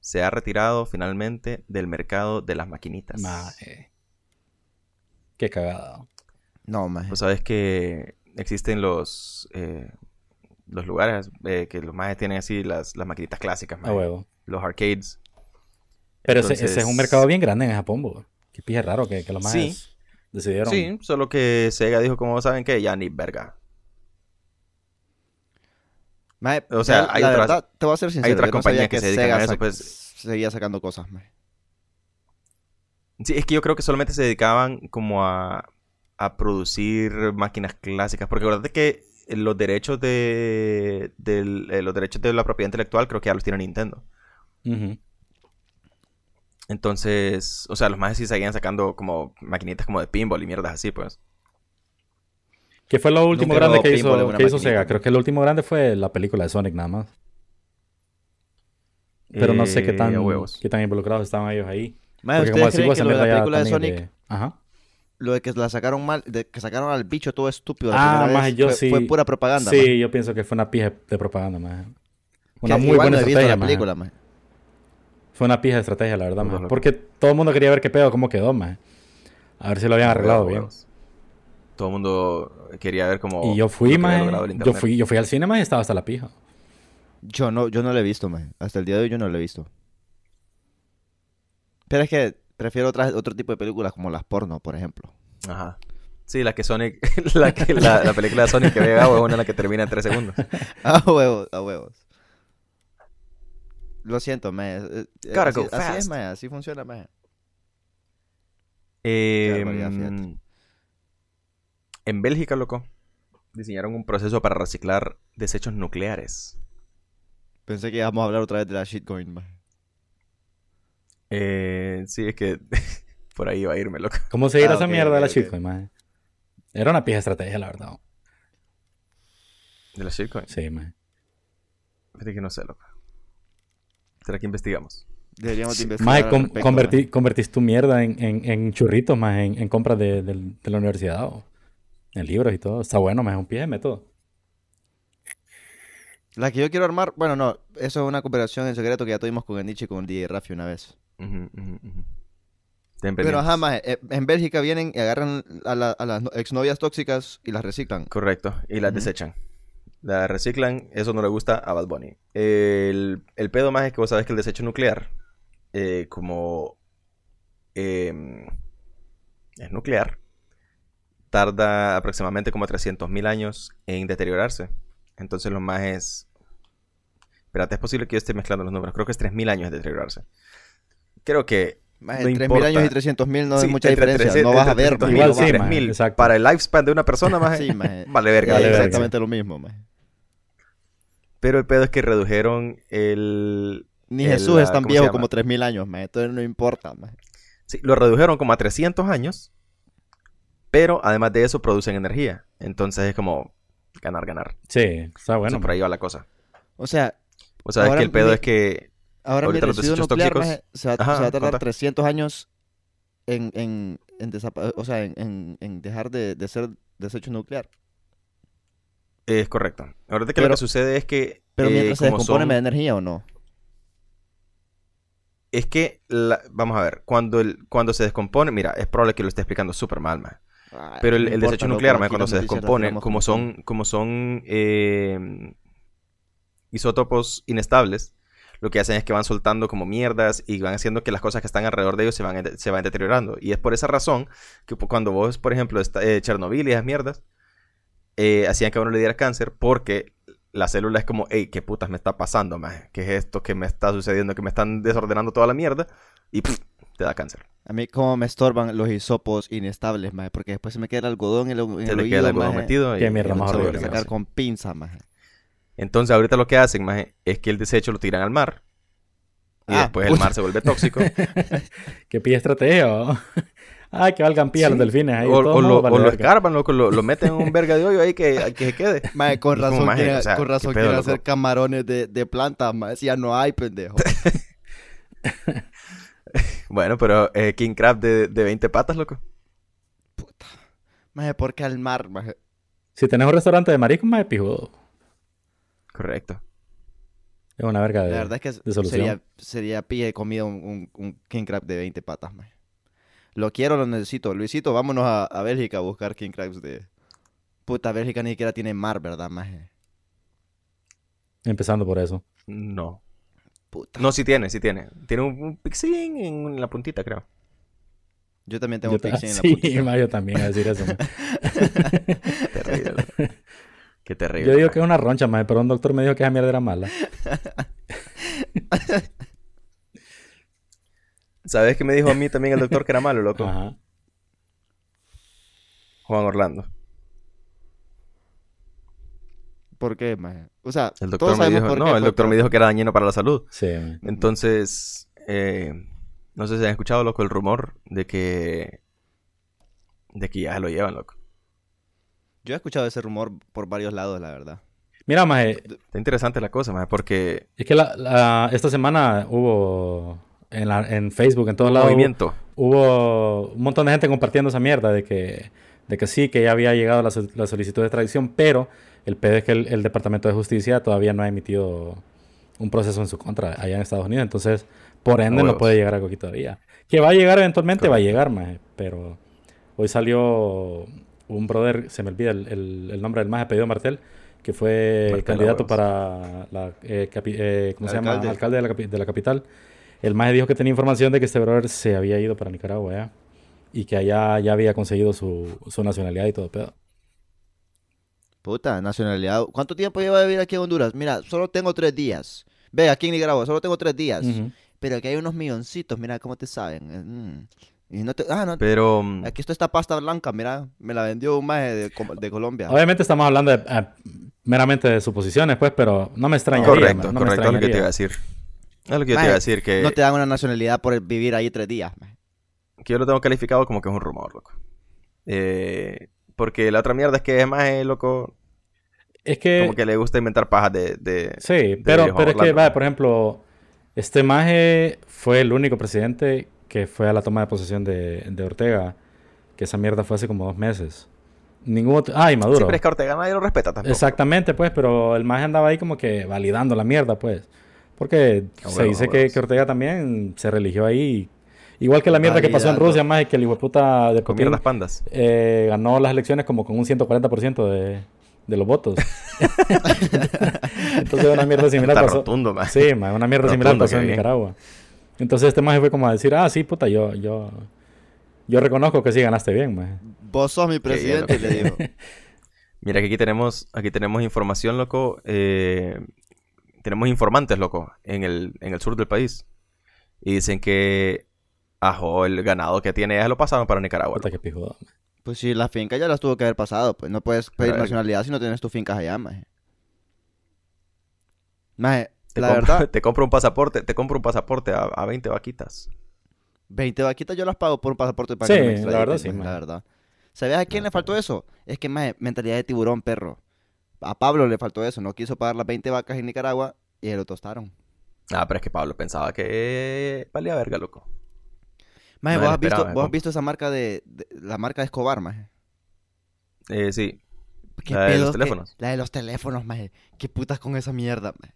se ha retirado finalmente del mercado de las maquinitas. Maje. Qué cagada. No, maje. Pues sabes que existen los eh, los lugares eh, que los más tienen así las, las maquinitas clásicas, A maje. huevo. los arcades. Pero ese, ese es un mercado bien grande en Japón, bo. Qué pije raro que, que los Sí. majes decidieron. Sí, solo que Sega dijo, como saben que ya ni verga. Maje, O sea, hay la otras- verdad, te voy a ser sincero. otras yo no compañías que se dedican Sega a eso, pues. Seguía sacando cosas, maje. Sí, es que yo creo que solamente se dedicaban como a, a producir máquinas clásicas. Porque acuérdate que los derechos de, eh, los derechos de la propiedad intelectual creo que ya los tiene Nintendo. Ujú. Entonces, o sea, los más sí seguían sacando como maquinitas como de pinball y mierdas así, pues. ¿Qué fue lo último Nunca grande que hizo, que hizo. Sega? Creo que lo último grande fue la película de Sonic nada más. Pero no sé qué Eh, tan, huevos. qué tan involucrados estaban ellos ahí. Maje, Porque ¿ustedes decís creen vos, que lo de la película de Sonic, de- Ajá. lo de que la sacaron mal, de que sacaron al bicho todo estúpido la Ah, vez, yo fue, sí. fue pura propaganda, Sí, yo pienso que fue una pija de propaganda. Que Una muy igual buena no he visto estrategia, la maje. película, maje. Fue una pija de estrategia, la verdad, locos. Porque todo el mundo quería ver qué pedo, cómo quedó, maje. A ver si lo habían arreglado bien. Todo el mundo quería ver cómo. Y yo fui, el Yo fui, yo fui al cine, maje, y estaba hasta la pija. Yo no, yo no lo he visto, man. Hasta el día de hoy yo no lo he visto. Pero es que prefiero otras, otro tipo de películas como las porno, por ejemplo. Ajá. Sí, la que Sonic. la, que, la, la película de Sonic que ve Gabo es una la que termina en 3 segundos. A huevos, a huevos. Lo siento, man. Eh, eh, Gotta así, go así es, man. Así funciona, man. Eh, barbaridad, fíjate. en Bélgica, loco, diseñaron un proceso para reciclar desechos nucleares. Pensé que íbamos a hablar otra vez de la shitcoin, man. Eh, sí, es que por ahí iba a irme, loco. ¿Cómo seguir Ah, esa mierda de la shitcoin, maje? Era una pija de estrategia, la verdad. De la shitcoin. Sí, maje. Fíjate que no sé, loco. ¿Será que investigamos? Deberíamos de investigar Maje, convertí- convertís tu mierda en, en, en churritos, más en, en compras de, del- de la universidad, o en libros y todo. Está bueno, más es un pie de método. La que yo quiero armar, bueno, no, eso es una cooperación en secreto que ya tuvimos con el Nietzsche y con el DJ Rafi una vez. Ten Pero ajá, maje, eh, en Bélgica vienen y agarran a, la- a las no- exnovias tóxicas y las reciclan. Correcto, y las desechan. Las reciclan, eso no le gusta a Bad Bunny. El, el pedo más es que vos sabés que el desecho nuclear, eh, como em, es nuclear, tarda aproximadamente como 300.000 años en deteriorarse. Entonces lo más es... Espérate, es posible que yo esté mezclando los números. Creo que es 3.000 años de deteriorarse. Creo que Maje, No 3.000 importa. años y 300.000 no Sí, hay mucha entre diferencia. 300 no vas a ver, 300.000 maje, Igual sí, vas a ver. maje. 3.000. exacto. Para el lifespan de una persona, más Sí, maje. vale verga. Vale exactamente lo mismo, maje. Pero el pedo es que redujeron el... Ni el, Jesús es tan ¿cómo se viejo como 3.000 años, maje. Entonces no importa. Sí, lo redujeron como a 300 años, pero además de eso producen energía. Entonces es como ganar, ganar. Sí, está bueno. Entonces, por ahí va la cosa. O sea, O sea, es que el pedo mi- es que... ahora mi Ahorita los residuo desechos nuclear, tóxicos- se va, Ajá, se va a tardar contá. 300 años en, en, en, desapa- o sea, en, en, en dejar de, de ser desecho nuclear. Es correcto. Ahorita que lo que sucede es que... Pero eh, mientras se descompone, son- ¿me da energía o no? Es que, la- vamos a ver, cuando, el, cuando se descompone... Mira, es probable que lo esté explicando súper mal, man. Ay, Pero el, no el importa, desecho nuclear, man, cuando se descompone, como son, como son eh, isótopos inestables, lo que hacen es que van soltando como mierdas y van haciendo que las cosas que están alrededor de ellos se van, se van deteriorando. Y es por esa razón que cuando vos, por ejemplo, está, eh, Chernobyl y esas mierdas, eh, hacían que a uno le diera cáncer porque la célula es como, hey, ¿qué putas me está pasando, man? ¿Qué es esto que me está sucediendo? Que me están desordenando toda la mierda y pff, te da cáncer. A mí como me estorban los hisopos inestables, maje, porque después se me queda el algodón en el, en Se el le queda el oído, algodón maje, metido. y- Qué mierda y más horrible, sacar con pinza, maje. Entonces ahorita lo que hacen, maje, es que el desecho lo tiran al mar. Y Ah, después el puta. mar se vuelve tóxico. Qué pilla estrategia. Ay, que valgan pija los delfines. Ahí, o, de todos o lo, vale o lo verga. escarban, loco, lo, lo meten en un verga de hoyo ahí que, que se quede. Con como, razón, maje, quieren, o sea, con ¿qué razón loco? hacer camarones de, de plantas, maje. Si ya no hay, pendejo. Bueno, pero eh, King Crab de, de 20 patas, loco. Puta. Maje, ¿por qué al mar, maje? Si tenés un restaurante de marisco, más pijudo. Correcto. Es una verga de, La verdad es que de sería, sería pilla de comida un, un, un king crab de 20 patas, maje. Lo quiero, lo necesito. Luisito, vámonos a, a Bélgica a buscar king crabs de... Puta, Bélgica ni siquiera tiene mar, ¿verdad, maje? Empezando por eso. No. Puta. No, sí tiene, sí tiene. Tiene un, un pixín en la puntita, creo. Yo también tengo Yo ta- pixie en la sí, puntita. ma, yo también a decir eso. ma. Terrible. Qué terrible. Yo digo maje. que es una roncha, ma, pero un doctor me dijo que esa mierda era mala. ¿Sabes qué me dijo a mí también el doctor que era malo, loco? Ajá. Juan Orlando. ¿Por qué, maje? O sea, El todos doctor me sabemos dijo, por no, qué, el pues, doctor me dijo que era dañino para la salud. Sí. Entonces, eh, no sé si han escuchado, loco, el rumor de que... De que ya se lo llevan, loco. Yo he escuchado ese rumor por varios lados, la verdad. Mira, ma, Está interesante la cosa, más porque... es que la, la- esta semana hubo en, la- en Facebook, en todos lados, movimiento. hubo un montón de gente compartiendo esa mierda de que, de que sí, que ya había llegado la, la solicitud de extradición, pero el pedo es que el, el Departamento de Justicia todavía no ha emitido un proceso en su contra allá en Estados Unidos. Entonces, por ende, no puede llegar algo aquí todavía. Que va a llegar eventualmente, va a llegar, maje. Pero hoy salió un brother, se me olvida el, el- el nombre del maje, pedido Martel, que fue Martel, candidato para la, eh, capi- eh, ¿cómo se llama? Alcalde. De la, de la capital. El maje dijo que tenía información de que este brother se había ido para Nicaragua, ¿ya? Y que allá ya había conseguido su, su nacionalidad y todo, pedo. Puta, nacionalidad. ¿Cuánto tiempo lleva de vivir aquí en Honduras? Mira, solo tengo tres días. Ve, aquí en Nicaragua, solo tengo tres días. Pero aquí hay unos milloncitos, mira cómo te saben. eh, mm. Y no te... Ah, no. Pero. mm, Aquí está esta pasta blanca, mira. Me la vendió un maje de, Colombia. Obviamente estamos hablando de, ah, meramente de suposiciones, pues, pero no me extrañaría. correcto, ma, no me correcto, lo que te iba a decir. Es lo que yo te Maje, iba a decir, que, No te dan una nacionalidad por vivir ahí tres días. que yo lo tengo calificado como que es un rumor, loco. Eh, porque la otra mierda es que es más, eh, loco, Es que, como que le gusta inventar pajas de... de- sí, pero, pero es que, vaya, por ejemplo, este maje fue el único presidente que fue a la toma de posesión de, de Ortega, que esa mierda fue hace como dos meses. Ningún otro... Ah, y Sí, Maduro. pero es que Ortega nadie lo respeta tampoco. Exactamente, pues, pero el maje andaba ahí como que validando la mierda, pues. Porque se dice que, Ortega también se religió ahí. Igual que la mierda que pasó en. Rusia, maje, que el hijo de puta de Putin mierdas pandas. eh, ganó las elecciones como con un 140% de, de los votos. Entonces una mierda similar Está pasó. rotundo, man. Sí, ma, una mierda similar Rotundo, pasó qué en. Nicaragua. Entonces este maje fue como a decir, ah, sí, puta, yo, yo, yo reconozco que sí ganaste bien, maje. Vos sos mi presidente, le digo. Mira que aquí tenemos, aquí tenemos información, loco. eh, tenemos informantes, loco, en el, en el sur del país. Y dicen que ajo, el ganado que tiene ya lo pasaron para Nicaragua. Puta. Pues sí, las fincas ya las tuvo que haber pasado. Pues no puedes pedir nacionalidad si no tienes tus fincas allá, maje. Maje, Te, la compro, verdad, te compro un pasaporte, te compro un pasaporte a, a 20 vaquitas. 20 vaquitas yo las pago por un pasaporte para Sí, que me la verdad sí, maje, maje. la verdad. ¿Sabes a quién le faltó eso? Es que, maje, mentalidad de tiburón, perro. A Pablo le faltó eso. No quiso pagar las 20 vacas en Nicaragua y lo tostaron. Ah, pero es que Pablo pensaba que valía verga, loco. Maje, No ¿vos, has visto, vos has visto esa marca de, de- la marca de Escobar, maje? Eh, sí, ¿Qué La de los que- teléfonos. La de los teléfonos, maje. ¿Qué putas con esa mierda, maje?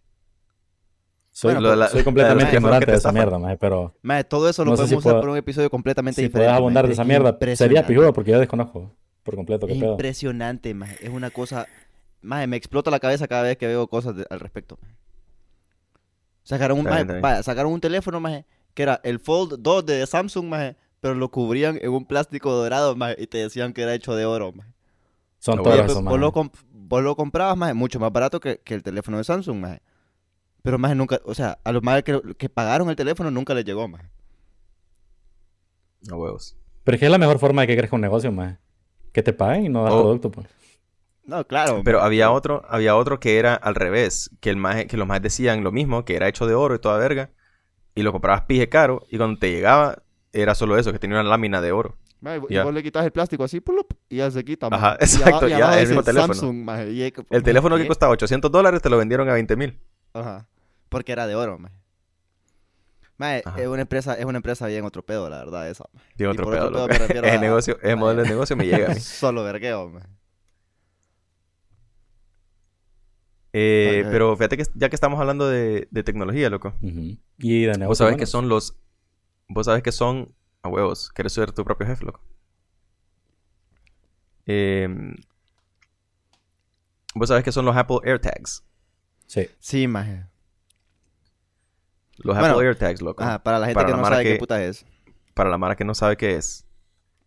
Soy, Bueno, Lo de la- soy la completamente ignorante de esa mierda, maje, pero Maje, todo eso lo No sé si podemos usar puedo- por un episodio completamente si diferente. puedes abundar maje. de esa Es mierda, sería pijudo porque yo desconozco por completo qué Es pedo. impresionante, maje. Es una cosa... Maje, me explota la cabeza cada vez que veo cosas de- al respecto. Sacaron un, maje, vaya, sacaron un teléfono, maje, que era el Fold 2 de Samsung, maje, pero lo cubrían en un plástico dorado, maje, y te decían que era hecho de oro, maje. Son Ah, bueno, Pues, vos, lo vos lo comprabas, maje, mucho más barato que, que el teléfono de Samsung, maje. Pero, maje, nunca... O sea, a los majes que, que pagaron el teléfono nunca les llegó, maje. a huevos. Pero es que es la mejor forma de que crezca un negocio, maje. Que te paguen y no das Oh. producto, pues. No, claro. Pero había otro, había otro que era al revés, que el maje- que los más decían lo mismo, que era hecho de oro y toda verga, y lo comprabas pije caro, y cuando te llegaba era solo eso, que tenía una lámina de oro. Maje, y vos le quitas el plástico así, pulup, y ya se quita, Ajá, maje. Y exacto, y ya, el mismo teléfono. Samsung, y El teléfono que costaba 800 dólares te lo vendieron a 20 mil. Ajá. Porque era de oro, Ajá. es una empresa, es una empresa bien otro pedo, la verdad, esa. Y otro pedo, pedo me refiero Ese a- negocio, Maje, modelo de negocio me llega a mí. Solo vergueo, maje. Eh, pero fíjate que ya que estamos hablando de, de tecnología, loco. Y de Vos sabés que son los... Vos sabés que son... A huevos. Quieres ser tu propio jefe, loco. Eh, Vos sabés que son los Apple AirTags. Sí. Sí, maje. Los Bueno, Apple AirTags, loco. Ajá, para la gente Para que la no sabe qué puta es. Para la mara que no sabe qué es.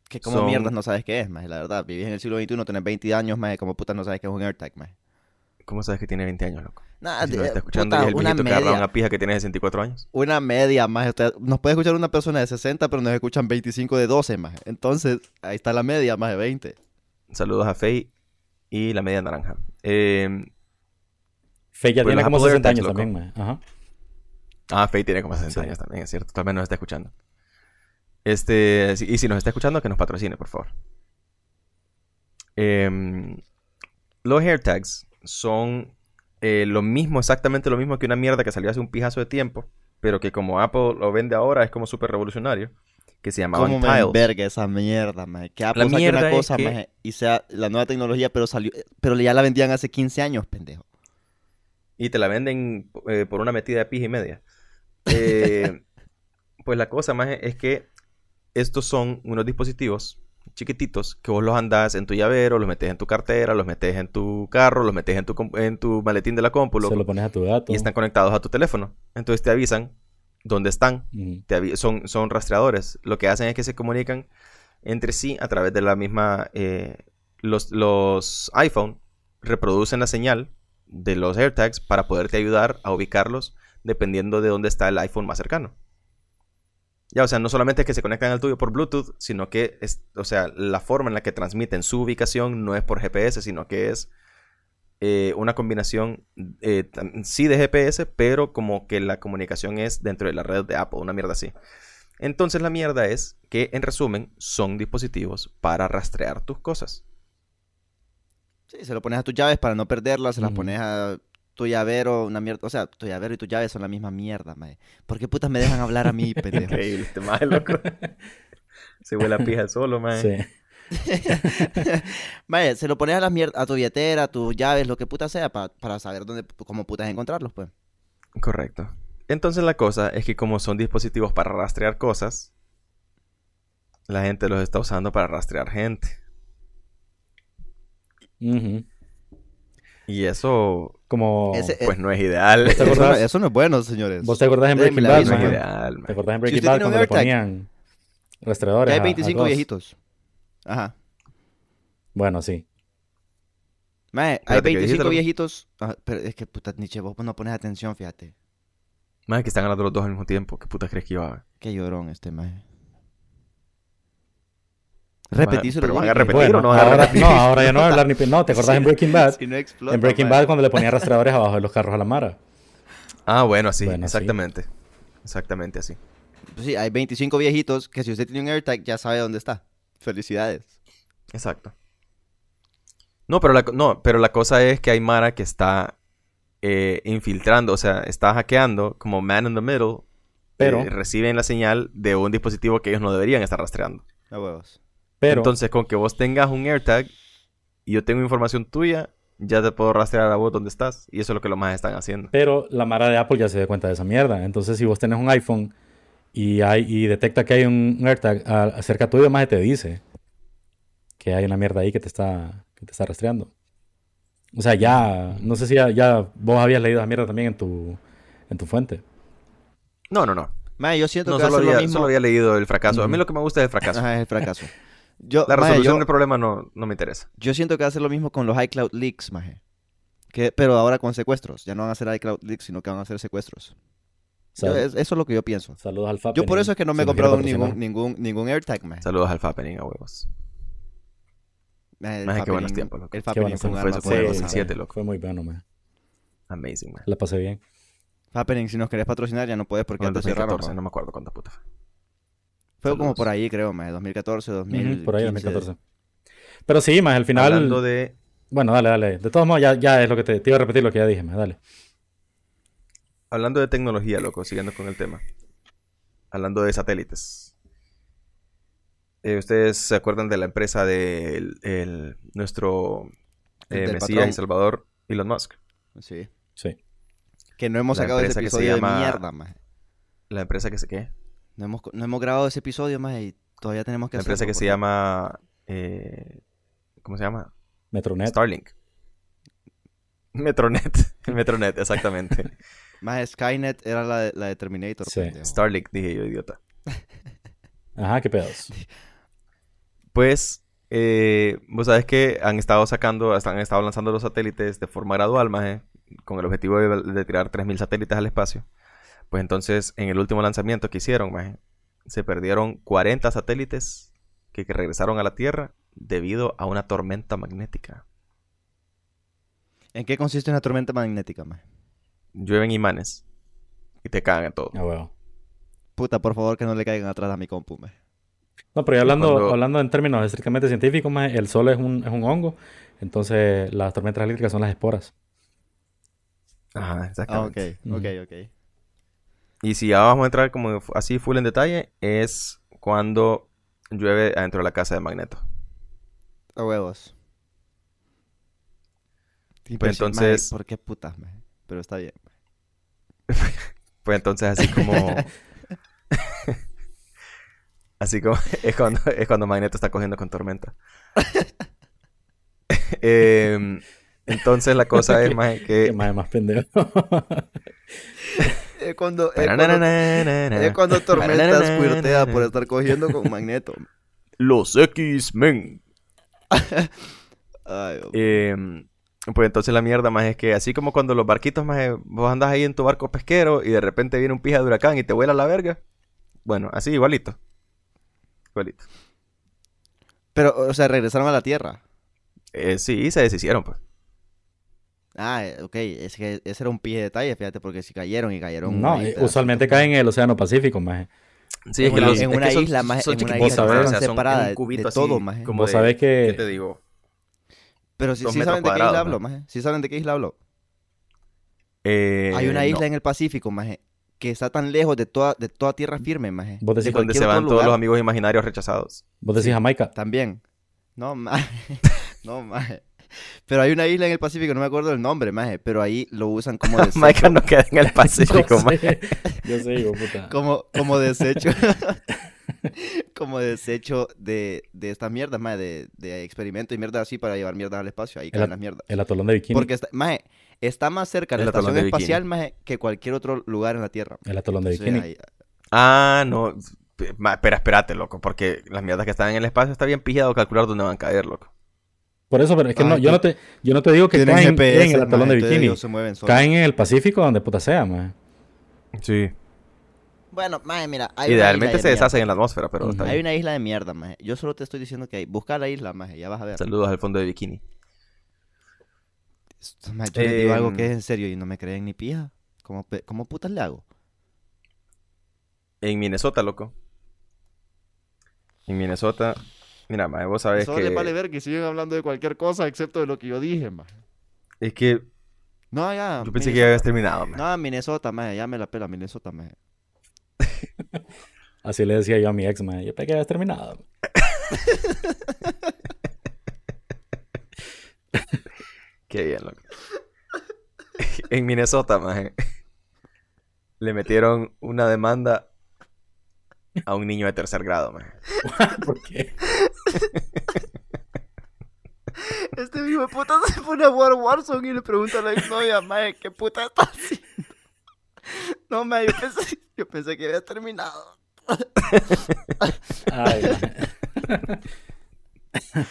Que como son- mierdas no sabes qué es, maje, la verdad. Vivís en el siglo XXI, tenés 20 años, maje, como putas no sabes qué es un AirTag, maje. ¿Cómo sabes que tiene 20 años, loco? Nada, Si nos de- está escuchando puta, y es el una viejito que agarra media, una pija que tiene 64 años. una media. Usted- nos puede escuchar una persona de 60, pero nos escuchan 25 de 12, maje. Entonces, ahí está la media, más de 20. Saludos a Faye y la media naranja. Eh, ya Pues tiene como Apple 60 AirTags, años loco. también. Ajá. Ah, Faye tiene como 60 Sí. años también, es cierto. Tal vez nos está escuchando. Este, y si nos está escuchando, que nos patrocine, por favor. Em, los AirTags son eh, lo mismo, exactamente lo mismo que una mierda que salió hace un pijazo de tiempo, pero que como Apple lo vende ahora es como súper revolucionario, que se llamaban ¿Cómo me Tiles. enverga esa mierda, maje? Que Apple La mierda una cosa, que- maje, y sea la nueva tecnología, pero salió, pero ya la vendían hace 15 años, pendejo. y te la venden eh, por una metida de pija y media. Eh, pues la cosa más es que estos son unos dispositivos chiquititos que vos los andás en tu llavero, los metes en tu cartera, los metes en tu carro, los metes en tu, en tu maletín de la compu, Se lo pones a tu gato. y están conectados a tu teléfono. Entonces te avisan dónde están. Te son, son rastreadores. Lo que hacen es que se comunican entre sí a través de la misma... eh, los, los iPhone reproducen la señal de los AirTags para poderte ayudar a ubicarlos dependiendo de dónde está el iPhone más cercano. Ya, o sea, no solamente es que se conectan al tuyo por Bluetooth, sino que es, o sea, la forma en la que transmiten su ubicación no es por GPS, sino que es eh, una combinación, eh, sí de GPS, pero como que la comunicación es dentro de la red de Apple, una mierda así. Entonces la mierda es que, en resumen, son dispositivos para rastrear tus cosas. Sí, se lo pones a tus llaves para no perderlas, se las pones a tu llavero, una mierda. O sea, tu llavero y tu llave son la misma mierda, mae. ¿Por qué putas me dejan hablar a mí, pendejo? Increíble, este mae, loco. Se huele a pija solo, man. Sí. Mae, se lo pones a las mier- a tu billetera, a tus llaves, lo que puta sea, pa- para saber dónde, cómo putas encontrarlos, pues. Correcto. Entonces la cosa es que como son dispositivos para rastrear cosas, la gente los está usando para rastrear gente. Ujú. Y eso, Como... Ese- pues, no es ideal. ¿Te Eso no, acordás? eso no es bueno, señores. ¿Vos te acordás en Breaking Bad, no es ideal, man. ¿Te acordás en Si Breaking usted Bad cuando le ponían rastreadores Ya hay a- a 25 Gus? viejitos. Ajá. Bueno, sí. Mae, hay Espérate, ¿qué 25 dijiste, loco? viejitos. Ajá, pero es que puta, Nietzsche, vos no pones atención, fíjate. Más que están hablando los dos al mismo tiempo. ¿Qué puta crees que iba a Qué llorón este, mae. Repetíselo. pero van a Jimmy. repetir. Bueno, o no a ahora, repetir? no, ahora ya no voy a hablar ni... No, ¿te acordás en Breaking Bad? Si no explota, En Breaking. Bad cuando le ponía rastreadores abajo de los carros a la Mara. Ah, bueno, así, Bueno, sí. exactamente. Exactamente así. Pues sí, hay 25 viejitos que si usted tiene un AirTag ya sabe dónde está. Felicidades. Exacto. No, pero la, no, pero la cosa es que hay Mara que está eh, infiltrando, o sea, está hackeando como man in the middle. Pero- eh, reciben la señal de un dispositivo que ellos no deberían estar rastreando. A huevos. Pero... Entonces, con que vos tengas un AirTag y yo tengo información tuya, ya te puedo rastrear a vos dónde estás. Y eso es lo que los más están haciendo. Pero la Mara de Apple ya se dio cuenta de esa mierda. Entonces, si vos tenés un iPhone y, hay, y detecta que hay un AirTag a- cerca tuyo, más te dice que hay una mierda ahí que te está, que te está rastreando. O sea, ya, no sé si ya, ya vos habías leído esa mierda también en tu, en tu fuente. No, no, no. Yo siento No, que solo había, lo mismo. solo había leído el fracaso. A mí lo que me gusta es el fracaso. Ajá, es el fracaso. Yo, La resolución yo, del problema no, no me interesa. yo siento que va a hacer lo mismo con los iCloud leaks, maje. Que, pero ahora con secuestros. Ya no van a hacer iCloud leaks, sino que van a hacer secuestros. Yo- Sal- es- eso es lo que yo pienso. Saludos al Yo por eso es que no me he comprado ningún, ningún, ningún AirTag, maje. Saludos al Fappening a huevos. Maje, Maje, qué buenos Fappening- tiempos, loco. El Fappening bueno, fue fue fue poderosa, el maje. 17, loco. Fue muy bueno, man. Amazing, man. La pasé bien. Fappening, si nos querés patrocinar ya no puedes porque antes cerraron. 2014, ¿no? no me acuerdo cuánta puta fue. Fue como por ahí, creo, maje. 2014, 2015. Ujú, por ahí, 2014. Pero sí, más al final... Hablando de... Bueno, dale, dale. De todos modos, ya, ya es lo que te, te iba a repetir lo que ya dije, más. Dale. Hablando de tecnología, loco, siguiendo con el tema. Hablando de satélites. Eh, ¿Ustedes se acuerdan de la empresa de el- el- nuestro El eh, Mesías patrón. y Salvador, Elon Musk? Sí. Sí. Que no hemos La sacado ese empresa que se episodio llama- de mierda, maje. La empresa que se qué? No hemos, no hemos grabado ese episodio, maje, y todavía tenemos que La empresa hacerlo, que se llama... eh, ¿Cómo se llama? Metronet. Starlink. Metronet. Metronet, exactamente. Maje, Skynet era la de, la de Terminator. Sí. Starlink, dije yo, idiota. Ajá, qué pedos. Pues, eh, vos sabes que han estado sacando, han estado lanzando los satélites de forma gradual, maje, con el objetivo de, de tirar 3.000 satélites al espacio. Pues entonces, en el último lanzamiento que hicieron, maje, se perdieron 40 satélites que, que regresaron a la Tierra debido a una tormenta magnética. ¿En qué consiste una tormenta magnética, maje? Llueven imanes y te cagan todo. Ah. Puta, por favor, que no le caigan atrás a mi compu, maje. No, pero ya hablando, Cuando- hablando en términos estrictamente científicos, el sol es un, es un hongo, entonces las tormentas eléctricas son las esporas. Ajá, Ah, exactamente. ok, ok, ok. Y si ya vamos a entrar como así full en detalle, es cuando llueve adentro de la casa de Magneto. A huevos. Pues entonces- ¿Por qué putas, maje? pero está bien. Pues entonces así como... así como... Es cuando, es cuando Magneto está cogiendo con tormenta. Em, entonces la cosa es más que... más, más pendejo. Es cuando, es cuando, es cuando Tormenta squirtea por estar cogiendo con Magneto. Los X-Men. Em, pues entonces la mierda más es que así como cuando los barquitos más vos andas ahí en tu barco pesquero y de repente viene un pija de huracán y te vuela la verga. Bueno, así igualito. Igualito. Pero, o sea, regresaron a la Tierra. Eh, sí, se deshicieron pues. Ah, eh, ok, es que ese era un pie de detalle, fíjate, porque si cayeron y cayeron. No, ahí eh, usualmente caen en el Océano Pacífico, maje. Sí, En es que los- en es una que son- isla, maje, son en una isla que o sea, en un de- cubito de así, todo, maje. como Vos de- sabés que- ¿Qué te digo? Pero sí, dos sí metros saben de qué isla hablo, maje. maje. Sí saben de qué isla hablo. Eh, Hay una no. isla en el Pacífico, maje, que está tan lejos de toda, de toda tierra firme, maje. Vos decís De donde se van todos los amigos imaginarios rechazados. Vos decís Jamaica. También. No, maje. no, maje. Pero hay una isla en el Pacífico, no me acuerdo el nombre, maje, pero ahí lo usan como desecho. Jamaica no queda en el Pacífico, Yo maje. sé, yo sé, hijo puta. como, como desecho. como desecho de, de esta mierda, maje, de, de experimento y mierda así para llevar mierda al espacio. Ahí caen las mierdas. El atolón de Bikini. Porque está, maje, está más cerca la estación espacial, maje, que cualquier otro lugar en la Tierra. El atolón de Entonces, Bikini. ahí- Ah, no. Espera, espérate, loco. Porque las mierdas que están en el espacio está bien pijado calcular dónde van a caer, loco. Por eso, pero es que Ah, no, yo, no te, yo no te digo que tienen caen GPS, en el atolón maje, de Bikini. se mueven. Caen en el Pacífico donde puta sea, maje. Sí. Bueno, maje, mira, hay una Idealmente isla se de deshacen en la atmósfera, pero está Hay una isla de mierda, maje. Yo solo te estoy diciendo que hay. Busca la isla, maje, ya vas a ver. Saludos al fondo de bikini. Maje, yo les digo algo Em. que es en serio y no me creen ni pija. ¿Cómo, cómo putas le hago? En Minnesota, loco. En Minnesota. Mira, maje, vos sabés Eso que... les vale ver que siguen hablando de cualquier cosa excepto de lo que yo dije, maje. Es que No, ya. yo pensé que ya habías terminado, maje. No, Minnesota, maje, ya me la pela Minnesota, maje. Así le decía yo a mi ex, maje. Yo pensé que habías terminado. Qué bien, loco. en Minnesota, maje. Le metieron una demanda a un niño de tercer grado, maje. ¿Por qué? Este hijo de puta se pone a jugar Warzone y le pregunta a la exnovia, maje, ¿qué puta está haciendo? No, maje, yo pensé, yo pensé que había terminado. Ay.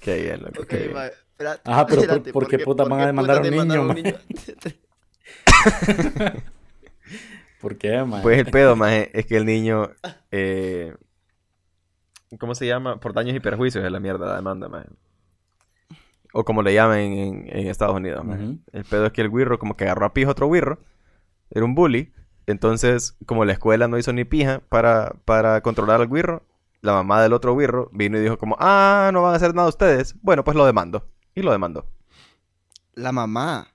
Qué bien, loco. Qué bien. maje, espérate, Ajá, pero ¿por- espérate, por qué puta van a demandar a un niño? ¿Por qué, maje? Pues el pedo, maje, es que el niño... eh, ¿Cómo se llama? Por daños y perjuicios es la mierda la demanda, maje. O como le llaman en, en Estados Unidos, maje. El pedo es que el guirro como que agarró a pija otro guirro. Era un bully. Entonces, como la escuela no hizo ni pija para, para controlar al guirro, la mamá del otro guirro vino y dijo como, ah, no van a hacer nada ustedes. Bueno, pues lo demando. Y lo demandó. La mamá.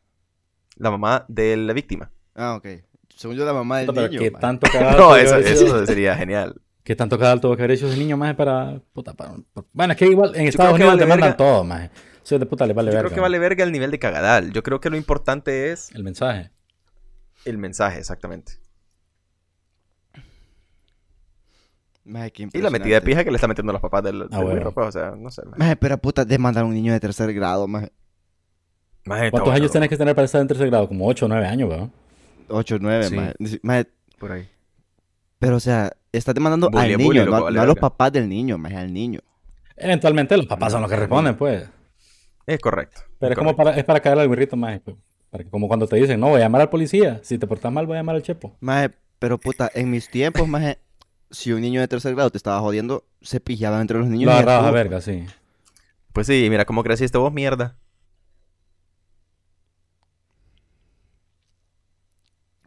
La mamá de la víctima. Ah, ok. Según yo, la mamá del pero niño. ¿qué maje. tanto cagado No, que eso, sería genial. ¿Qué tanto cagado tuvo que haber hecho ese niño, maje, para... Puta, para... Bueno, es que igual en Estados que Unidos vale te mandan todo. Eso de puta le vale Yo verga. creo que vale verga el nivel de cagadal. Yo creo que lo importante es El mensaje. el mensaje, exactamente. Maje, qué Y la metida de pija que le está metiendo a los papás del, del Ah, bueno. o sea, no sé. maje. Maje, pero puta, demandar a un niño de tercer grado, maje. ¿Cuántos años tenés que tener para estar en tercer grado? Como 8 o 9 años, weón. 8, 9, Sí. Por ahí. Pero, o sea, estás demandando Bully al niño, no, a- vale no a los papás del niño, maje, al niño. Eventualmente los papás son los que responden, pues. Es correcto. Pero es correcto. como para, es para caer al birrito más. Pues. Para que, como cuando te dicen, no, voy a llamar al policía. Si te portas mal, voy a llamar al chepo. Maje, pero puta, en mis tiempos, maje, si un niño de tercer grado te estaba jodiendo, se pillaban entre los niños. Lo agarrabas a verga, sí. Pues sí, mira cómo creciste vos, mierda.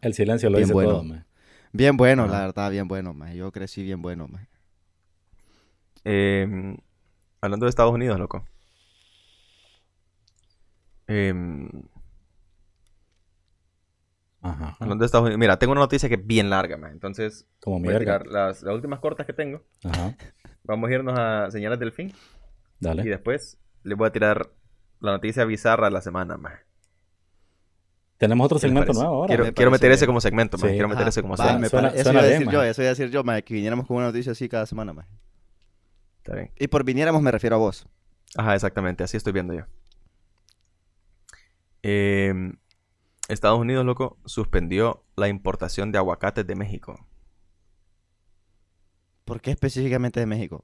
El silencio lo Bien dice bueno. todo, man. Bien bueno, la verdad, bien bueno, maje. Yo crecí bien bueno, maje. Eh, hablando de Estados Unidos, loco. Eh, Ajá. hablando de Estados Unidos. Mira, tengo una noticia que es bien larga, man. Entonces, Como voy a tirar las, las últimas cortas que tengo. Ajá. Vamos a irnos a señales del fin. Y Dale. después les voy a tirar la noticia bizarra de la semana, man. Tenemos otro ¿Qué les segmento nuevo ahora. Quiero, Me quiero meter ese bien. como segmento. Sí. Quiero meter Ajá, ese como segmento. me Suena- pare- eso suena iba a bien, decir yo, eso iba a decir yo, que viniéramos con una noticia así cada semana, maje. Está bien. Y por viniéramos me refiero a vos. Ajá, exactamente. Así estoy viendo yo. Eh, Estados Unidos, loco, suspendió la importación de aguacates de México. ¿Por qué específicamente de México?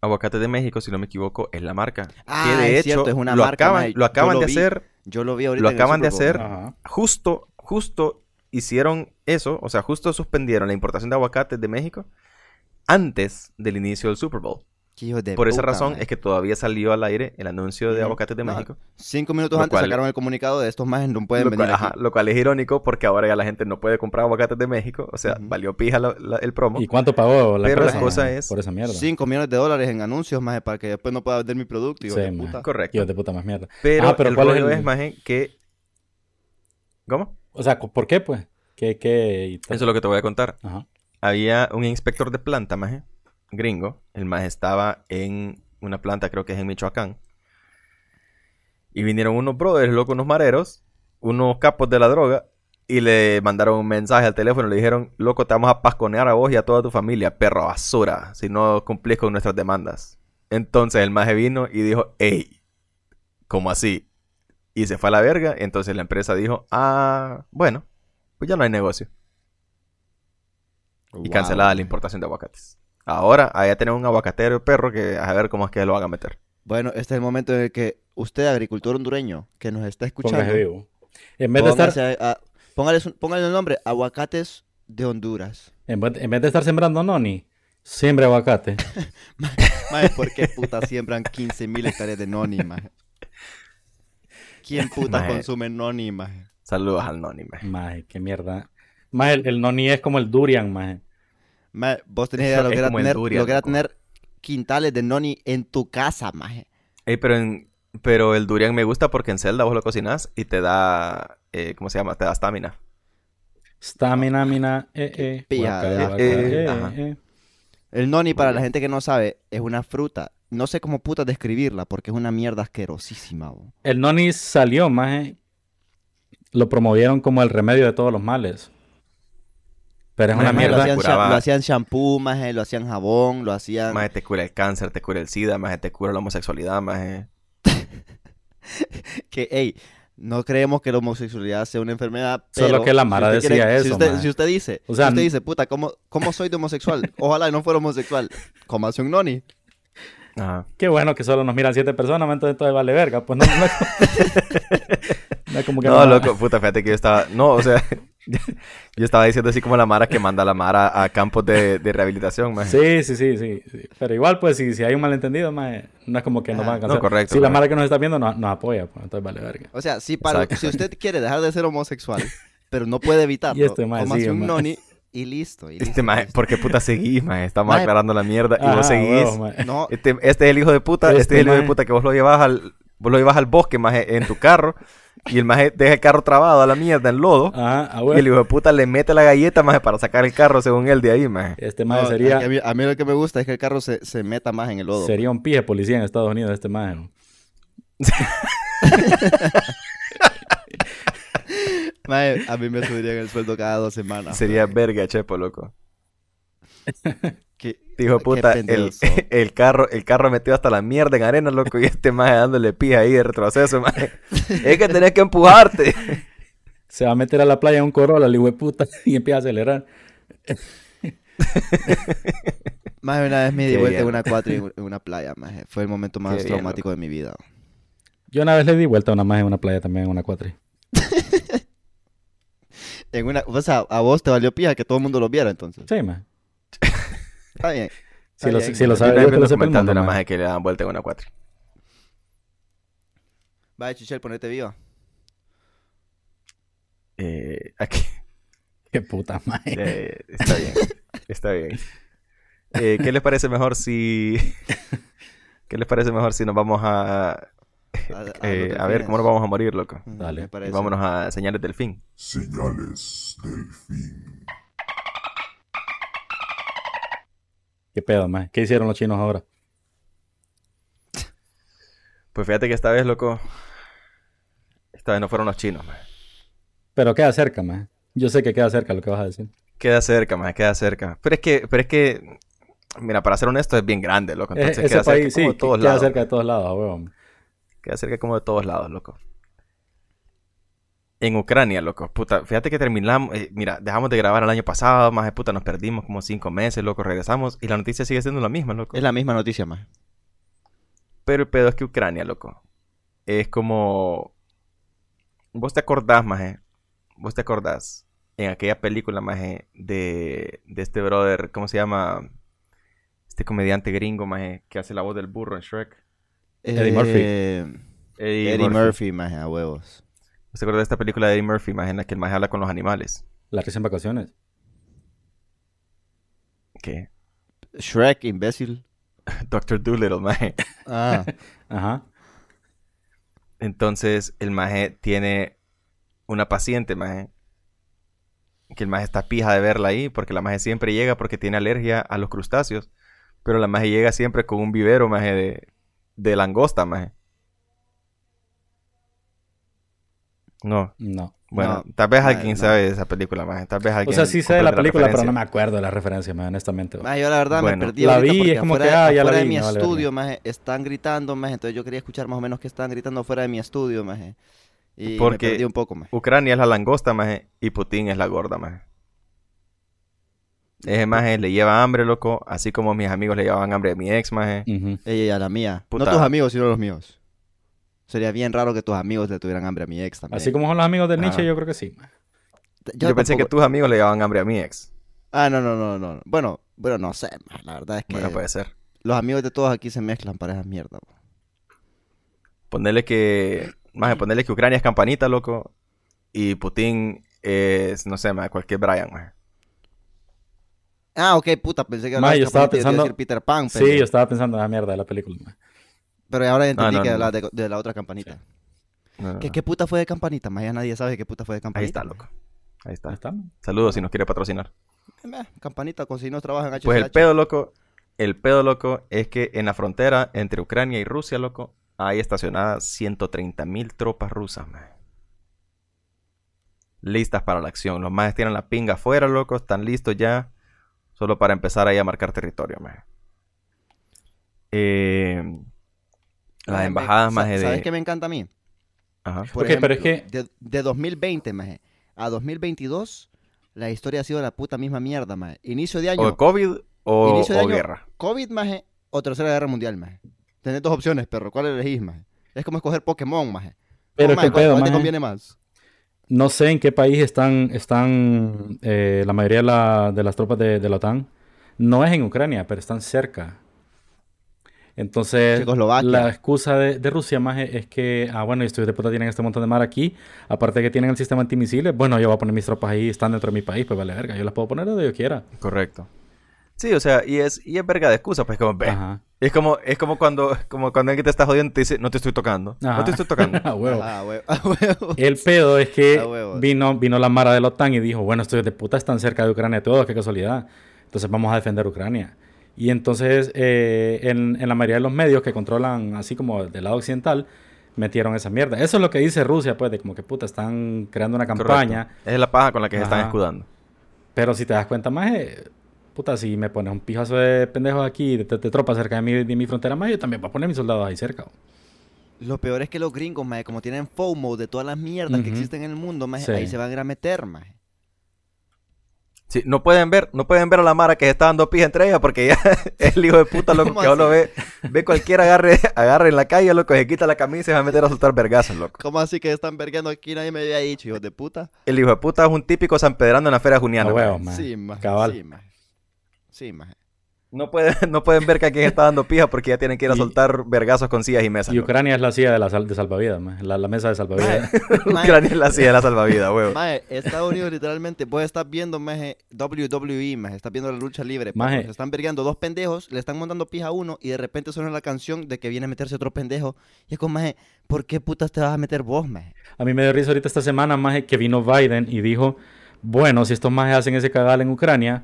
Aguacates de México, si no me equivoco, es la marca. Ah, que de es hecho, cierto, es una lo marca, acaban, lo acaban lo de vi hacer Yo lo vi ahorita Lo en el acaban de Super Bowl. hacer. Ajá. justo, justo hicieron eso, o sea, justo suspendieron la importación de aguacates de México antes del inicio del Super Bowl. Qué hijos de Por esa razón es que todavía salió al aire el anuncio de aguacates de No, México. Cinco minutos antes cual- sacaron el comunicado de estos más no pueden Lo venir cual, ajá, lo cual es irónico porque ahora ya la gente no puede comprar aguacates de México. O sea, valió pija la- la- el promo. ¿Y cuánto pagó la Pero la empresa, cosa es- por esa mierda? Cinco millones de dólares en anuncios, más para que después no pueda vender mi producto. hijo Sí, de maje. puta. Correcto. Hijos de puta más mierda. Pero, Ah, pero el ¿cuál es el- es, maje, que... ¿Cómo? O sea, ¿por qué, pues? ¿Qué, qué? Eso es lo que te voy a contar. Ajá. Había un inspector de planta, maje, gringo. El maje estaba en una planta, creo que es en Michoacán. Y vinieron unos brothers, loco, unos mareros, unos capos de la droga, y le mandaron un mensaje al teléfono. Le dijeron, loco, te vamos a pasconear a vos y a toda tu familia, perro basura, si no cumplís con nuestras demandas. Entonces el maje vino y dijo, hey, ¿cómo así? Y se fue a la verga. Entonces la empresa dijo, ah, bueno, pues ya no hay negocio y cancelada la importación de aguacates. Ahora, allá tenemos un aguacatero perro que a ver cómo es que lo van a meter. Bueno, este es el momento en el que usted, agricultor hondureño, que nos está escuchando, vivo. En vez de estar, a- a- póngale, su- póngale el nombre, aguacates de Honduras. en vez, en vez de estar sembrando noni, siembra aguacate. Maje, ¿por qué puta siembran 15 mil hectáreas de noni, maje? ¿Quién puta Maje. consume noni, maje? Saludos al Noni, maje. Maje, qué mierda. Maje, el, el noni es como el durian, maje. Maje, vos tenés idea de lo que era tener, durian, lo que era loco. tener quintales de noni en tu casa, maje. Ey, pero, en- pero el durian me gusta porque en Zelda vos lo cocinas y te da... eh, ¿Cómo se llama? Te da estamina. Stamina, mina, eh, eh. eh, eh. El noni, para la gente que no sabe, es una fruta. No sé cómo puta describirla porque es una mierda asquerosísima, bo. El noni salió, maje. Lo promovieron como el remedio de todos los males. Pero es Maje, una Maje, lo mierda. hacían, curaba- lo hacían shampoo, maje, lo hacían jabón, lo hacían... Más te cura el cáncer, te cura el SIDA, más te cura la homosexualidad, más que, hey, no creemos que la homosexualidad sea una enfermedad, Solo que la Mara usted decía si eso, usted, maje. si usted dice, O sea, si usted dice, puta, ¿cómo, ¿cómo soy de homosexual? Ojalá y no fuera homosexual. ¿Cómo hace un noni? Ajá. Qué bueno que solo nos miran siete personas, entonces, entonces vale verga. Pues no, no, no es como que No, no- loco, puta, fíjate que yo estaba... No, o sea... yo estaba diciendo así como la Mara que manda a la Mara a campos de, de rehabilitación. Sí, sí, sí, sí, sí. Pero igual, pues, si, si hay un malentendido, maje, no es como que nos van a no, cancelar. correcto, Si la mara que nos está viendo nos, nos apoya, pues, entonces vale verga. O sea, si, para, si usted quiere dejar de ser homosexual, pero no puede evitarlo, Y este maje cómase sigue, un noni y listo. y Este listo, listo. ¿por qué puta seguís, maje? Estamos aclarando la mierda y Ah, vos seguís... huevo, maje. No, Este, este es el hijo de puta, este, Este es el hijo de puta que vos lo llevas al, vos lo llevas al bosque, maje, en tu carro, y el maje deja el carro trabado a la mierda en lodo, Ajá, ah, y el hijo de puta le mete la galleta, maje, para sacar el carro según él de ahí, maje. Este maje sería, a, mí, a mí lo que me gusta es que el carro se, se meta más en el lodo. sería un pije policía en Estados Unidos, este maje. ¿no? Maje, a mí me subirían el sueldo cada dos semanas. Sería verga, chepo, loco. Qué puta, el, el carro, el carro metido hasta la mierda en arena, loco, y este maje dándole pija ahí de retroceso, maje. es que tenés que empujarte. Se va a meter a la playa en un Corolla, de puta, y empieza a acelerar. Más de una vez me di vuelta en una cuatro en en una playa, maje. Fue el momento más Qué bien, traumático de mi vida. Yo una vez le di vuelta a una maje en una playa también, en una cuatri. En una, o sea, a vos te valió pija que todo el mundo lo viera entonces. Sí, maje. Está bien. Si lo, si lo. Yo sabe vez que lo sepa el mundo, una que le dan vuelta en una cuatro. Vaya, Chichel, ponete viva. Eh, aquí. Qué puta maje. Eh, está bien. Está bien. Eh, ¿Qué les parece mejor si... ¿Qué les parece mejor si nos vamos a... A, a eh, a ver cómo nos vamos a morir, loco? Dale. Y parece. vámonos a señales del fin. Señales del fin. Qué pedo, maje. ¿Qué hicieron los chinos ahora? Pues fíjate que esta vez, loco... Esta vez no fueron los chinos, man. Pero queda cerca, más. Yo sé que queda cerca lo que vas a decir. Queda cerca, más, queda cerca. Pero es que, pero es que, mira, para ser honesto, es bien grande, loco. Eh, Entonces ese queda cerca país, como sí, de todos queda lados. cerca de todos lados, huevón. Queda cerca como de todos lados, loco. En Ucrania, loco. Puta, fíjate que terminamos. eh, mira, dejamos de grabar el año pasado, más de puta, nos perdimos como cinco meses, loco. Regresamos y la noticia sigue siendo la misma, loco. Es la misma noticia, más. Pero el pedo es que Ucrania, loco. Es como. Vos te acordás, maje. Vos te acordás. En aquella película, maje, de, de este brother, ¿cómo se llama? Este comediante gringo, maje, que hace la voz del burro en Shrek. Eddie Murphy. Eh, Eddie, Murphy, más a huevos. ¿Vos te acuerdas de esta película de Eddie Murphy, maje, en la que el maje habla con los animales? La risa en vacaciones. ¿Qué? Shrek, imbécil. Doctor Dolittle, maje. Ah, Ajá. Entonces, el maje tiene una paciente, maje. Que el maje está pija de verla ahí, porque la maje siempre llega porque tiene alergia a los crustáceos. Pero la maje llega siempre con un vivero, maje, de, de langosta, maje. No. No. Bueno, No, tal vez alguien no. sabe de esa película, maje. Tal vez O alguien sea, sí sé de la película, pero no me acuerdo de la referencia, man, honestamente. Maje, yo la verdad Bueno, me perdí la vi, porque es como afuera, que, ah, ya la afuera de vi, mi no estudio, maje, están gritando, maje, entonces yo quería escuchar más o menos qué están gritando afuera de mi estudio, maje. Y Porque- me perdí un poco, maje. Ucrania es la langosta, maje, y Putin es la gorda, maje. Ese maje le lleva hambre, loco, así como mis amigos le llevaban hambre a mi ex, maje. Ujú. Ella, la mía. Puta. No tus amigos, sino los míos. Sería bien raro que tus amigos le tuvieran hambre a mi ex también. Así como son los amigos de Nietzsche, yo creo que sí. Yo, pensé que tus amigos le llevaban hambre a mi ex. Ah, no, no, no, no. Bueno, bueno, no sé, maje, La verdad es que Bueno, puede ser. los amigos de todos aquí se mezclan para esa mierda. bo. Ponerle que. Maje, ponerle que Ucrania es campanita, loco. Y Putin es, no sé, maje, cualquier Brian, maje. Ah, ok, puta, pensé que hablabas yo estaba pensando- decir Peter Pan, Sí, pendejo. yo estaba pensando en la mierda de la película. man. Pero ahora entendí no, que no, hablabas de, de la otra campanita. ¿Qué, no. ¿Qué puta fue de campanita? Más ya nadie sabe qué puta fue de Ahí campanita. está, loco. Ahí Ahí está. está. man. Saludos si nos quiere patrocinar. Eh, campanita, con si no trabajan. Pues el pedo, loco. El pedo, loco, es que en la frontera entre Ucrania y Rusia, loco, hay estacionadas 130 mil tropas rusas, maje. Listas para la acción. Los más tienen la pinga afuera, loco. Están listos ya. Solo para empezar ahí a marcar territorio, maje. Eh, las Maje, me- embajadas, maje, ¿Sabes de... qué me encanta a mí? Ajá. Por Ok, pero es ejemplo, De, de 2020, maje, a 2022, la historia ha sido la puta misma mierda, maje. Inicio de año, O COVID o, inicio de o año, guerra. COVID, maje, o Tercera Guerra Mundial, maje. Tenés dos opciones, perro. ¿Cuál elegís, maje? Es como escoger Pokémon, maje. Pero que maje, ¿cuál, pedo, cuál te maje, conviene más? No sé en qué país están, están eh, la mayoría de, la- de las tropas de, de la OTAN. No es en Ucrania, pero están cerca. Entonces, la excusa de, de Rusia más es, es que, ah, bueno, estos de puta tienen este montón de mar aquí, aparte de que tienen el sistema antimisiles, bueno, yo voy a poner mis tropas ahí, están dentro de mi país, pues vale verga, yo las puedo poner donde yo quiera. Correcto. Sí, o sea, y es, y es verga de excusa, pues como, ve. Ajá. Es como, es como cuando, como cuando alguien te está jodiendo y te dice, no te estoy tocando. No te estoy tocando. A huevo. Ah, huevo. ah, huevo. El pedo es que vino, vino la Mara de la OTAN y dijo, bueno, estos de puta están cerca de Ucrania todos, qué casualidad. Entonces vamos a defender Ucrania. Y entonces eh, en, en la mayoría de los medios que controlan, así como del lado occidental, metieron esa mierda. Eso es lo que dice Rusia, pues, de como que puta, están creando una campaña. Correcto. Es la paja con la que se están escudando. Pero si te das cuenta más, eh, puta, si me pones un pijazo de pendejos aquí, de, de tropas cerca de mi, de mi frontera más, yo también voy a poner mis soldados ahí cerca. Lo peor es que los gringos, maje, como tienen FOMO de todas las mierdas que existen en el mundo, maje, Sí. ahí se van a ir a meter, maje. Sí, no pueden ver, no pueden ver a la Mara que se está dando pija entre ellas porque ya es el hijo de puta loco ¿Cómo que así? ve, ve cualquier agarre, agarre en la calle, loco, se quita la camisa y se va a meter a soltar vergazos, loco. ¿Cómo así que están vergueando aquí? Nadie me había dicho, hijos de puta. El hijo de puta es un típico San Pedrano en la feria juniana. Huevo, man. Sí. Cabal. Sí, maje. Sí, maje. No pueden, no pueden ver que aquí se está dando pija porque ya tienen que ir a Y- soltar vergazos con sillas y mesas. Y. Ucrania es la silla de, la sal- de salvavidas, la, la mesa de salvavidas. Maje, Ucrania es la silla de la salvavidas, huevo. maje, Estados Unidos literalmente, vos estás viendo, maje, WWE, maje, estás viendo la lucha libre. perro. Maje. Se están vergueando dos pendejos, le están montando pija a uno y de repente suena la canción de que viene a meterse otro pendejo. Y es como, maje, ¿por qué putas te vas a meter vos, maje? A mí me dio risa ahorita esta semana, más que vino Biden y dijo, bueno, si estos majes hacen ese cagal en Ucrania,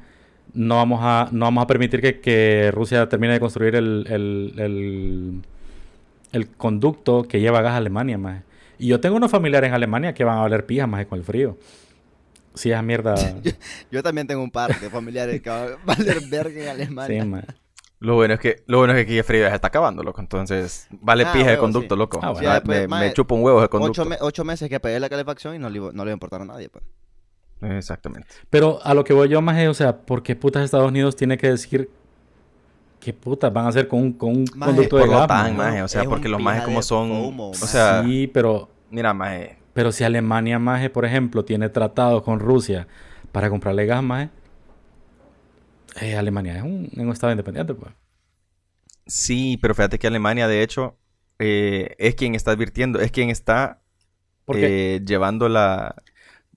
no vamos a, no vamos a permitir que, que Rusia termine de construir el, el, el, el conducto que lleva gas a Alemania, maje. Y yo tengo unos familiares en Alemania que van a valer pija más con el frío. Si esa mierda. Yo también tengo un par de familiares que van a valer verga en Alemania. sí, mae. Lo bueno es que, lo bueno es que aquí el frío ya se está acabando, loco. Entonces, vale Ah, pija el huevo, conducto, sí. loco. Ah, bueno. pues, me, mae, me chupa un huevo de conducto. Ocho, me- ocho meses que pegué la calefacción y no le, no le iba a importar a nadie. Pues. Exactamente. Pero a lo que voy yo más es, o sea, ¿por qué putas Estados Unidos tiene que decir qué putas van a hacer con un, con un Maje, conducto Por de gas? tan, maje? maje. O sea, Es porque los majes como son... FOMO, o sea, sí, pero, mira, maje. pero si Alemania, maje, por ejemplo, tiene tratados con Rusia para comprarle gas, maje, eh, Alemania es un, es un estado independiente, pues. Sí, pero fíjate que Alemania, de hecho, eh, es quien está advirtiendo, es quien está Porque eh, llevando la,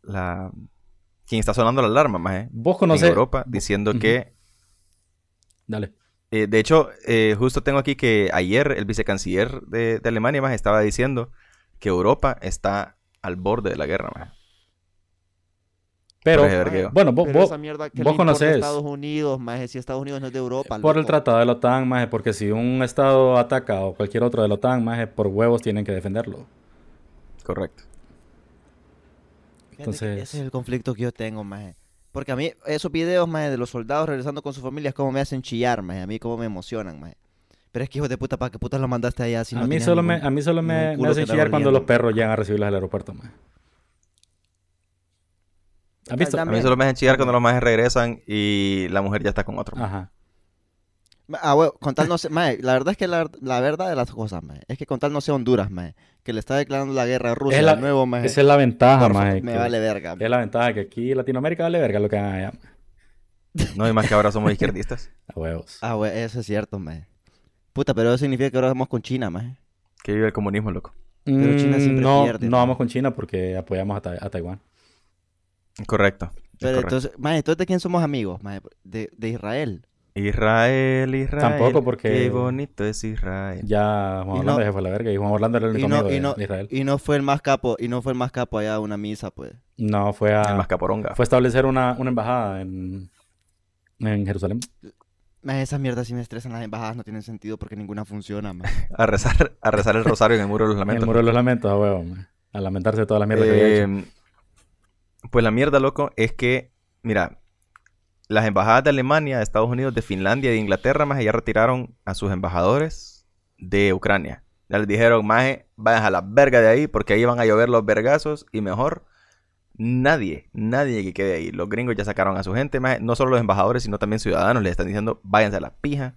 la... Quien está sonando la alarma, maje. vos En conocés... Europa, diciendo que... Dale. eh, de hecho, eh, justo tengo aquí que ayer el vicecanciller de, de Alemania, maje, estaba diciendo que Europa está al borde de la guerra, maje. Pero, bueno, vos, Pero vos- esa mierda que vos le importa a conocés. Estados Unidos, más si Estados Unidos no es de Europa. por el tratado de la OTAN, maje, porque si un estado ataca o cualquier otro de la OTAN, maje, por huevos tienen que defenderlo. Correcto. Entonces- Ese es el conflicto que yo tengo, maje. Porque a mí, esos videos, maje, de los soldados regresando con sus familias, como me hacen chillar, maje. A mí, como me emocionan, maje. Pero es que, hijo de puta, ¿para qué putas lo mandaste allá? Si a, no mí solo ningún- me, a mí solo me, me hacen chillar cuando los perros llegan a recibirlos al aeropuerto, maje. ¿Has visto? A mí solo me hacen chillar cuando los majes regresan y la mujer ya está con otro. maje. Ajá. Ah, bueno, con tal no sé, maje, la verdad es que la, la verdad de las cosas, maje, es que con tal no sea Honduras, maje, que le está declarando la guerra a Rusia Es la- de nuevo, maje, Esa es la ventaja, maje. me que- vale verga. Es la ventaja que aquí en Latinoamérica vale verga lo que hagan allá. No, y más que ahora somos izquierdistas. A huevos. Ah, eso es cierto, maje. Puta, pero eso significa que ahora vamos con China, maje. Que vive el comunismo, loco. Pero China Mm, siempre no, pierde, no ¿no? vamos con China porque apoyamos a, Tai- a Taiwán. Correcto. Pero correcto. entonces, entonces ¿de quién somos amigos, maje? De, de Israel. Israel, Israel. Tampoco, porque- Qué bonito es Israel. Ya Juan Y Orlando no- ya fue a la verga y Juan Orlando era el Y único no, amigo y, de, no, de Israel. y no fue el más capo, y no fue el más capo allá a una misa, pues. No, fue a, El más caporonga. fue a establecer una, una embajada en, en Jerusalén. Esas mierdas sí me estresan, las embajadas no tienen sentido porque ninguna funciona. A rezar, a rezar el rosario en el muro de los En el lamentos. muro de los lamentos, a huevo. man. A lamentarse de toda la mierda que había hecho. Eh, pues la mierda, loco, es que, mira, las embajadas de Alemania, de Estados Unidos, de Finlandia y de Inglaterra, más ya retiraron a sus embajadores de Ucrania. Ya les dijeron, maje, vayan a la verga de ahí porque ahí van a llover los vergazos y mejor nadie, nadie que quede ahí. Los gringos ya sacaron a su gente, maje, no solo los embajadores, sino también ciudadanos les están diciendo, váyanse a la pija.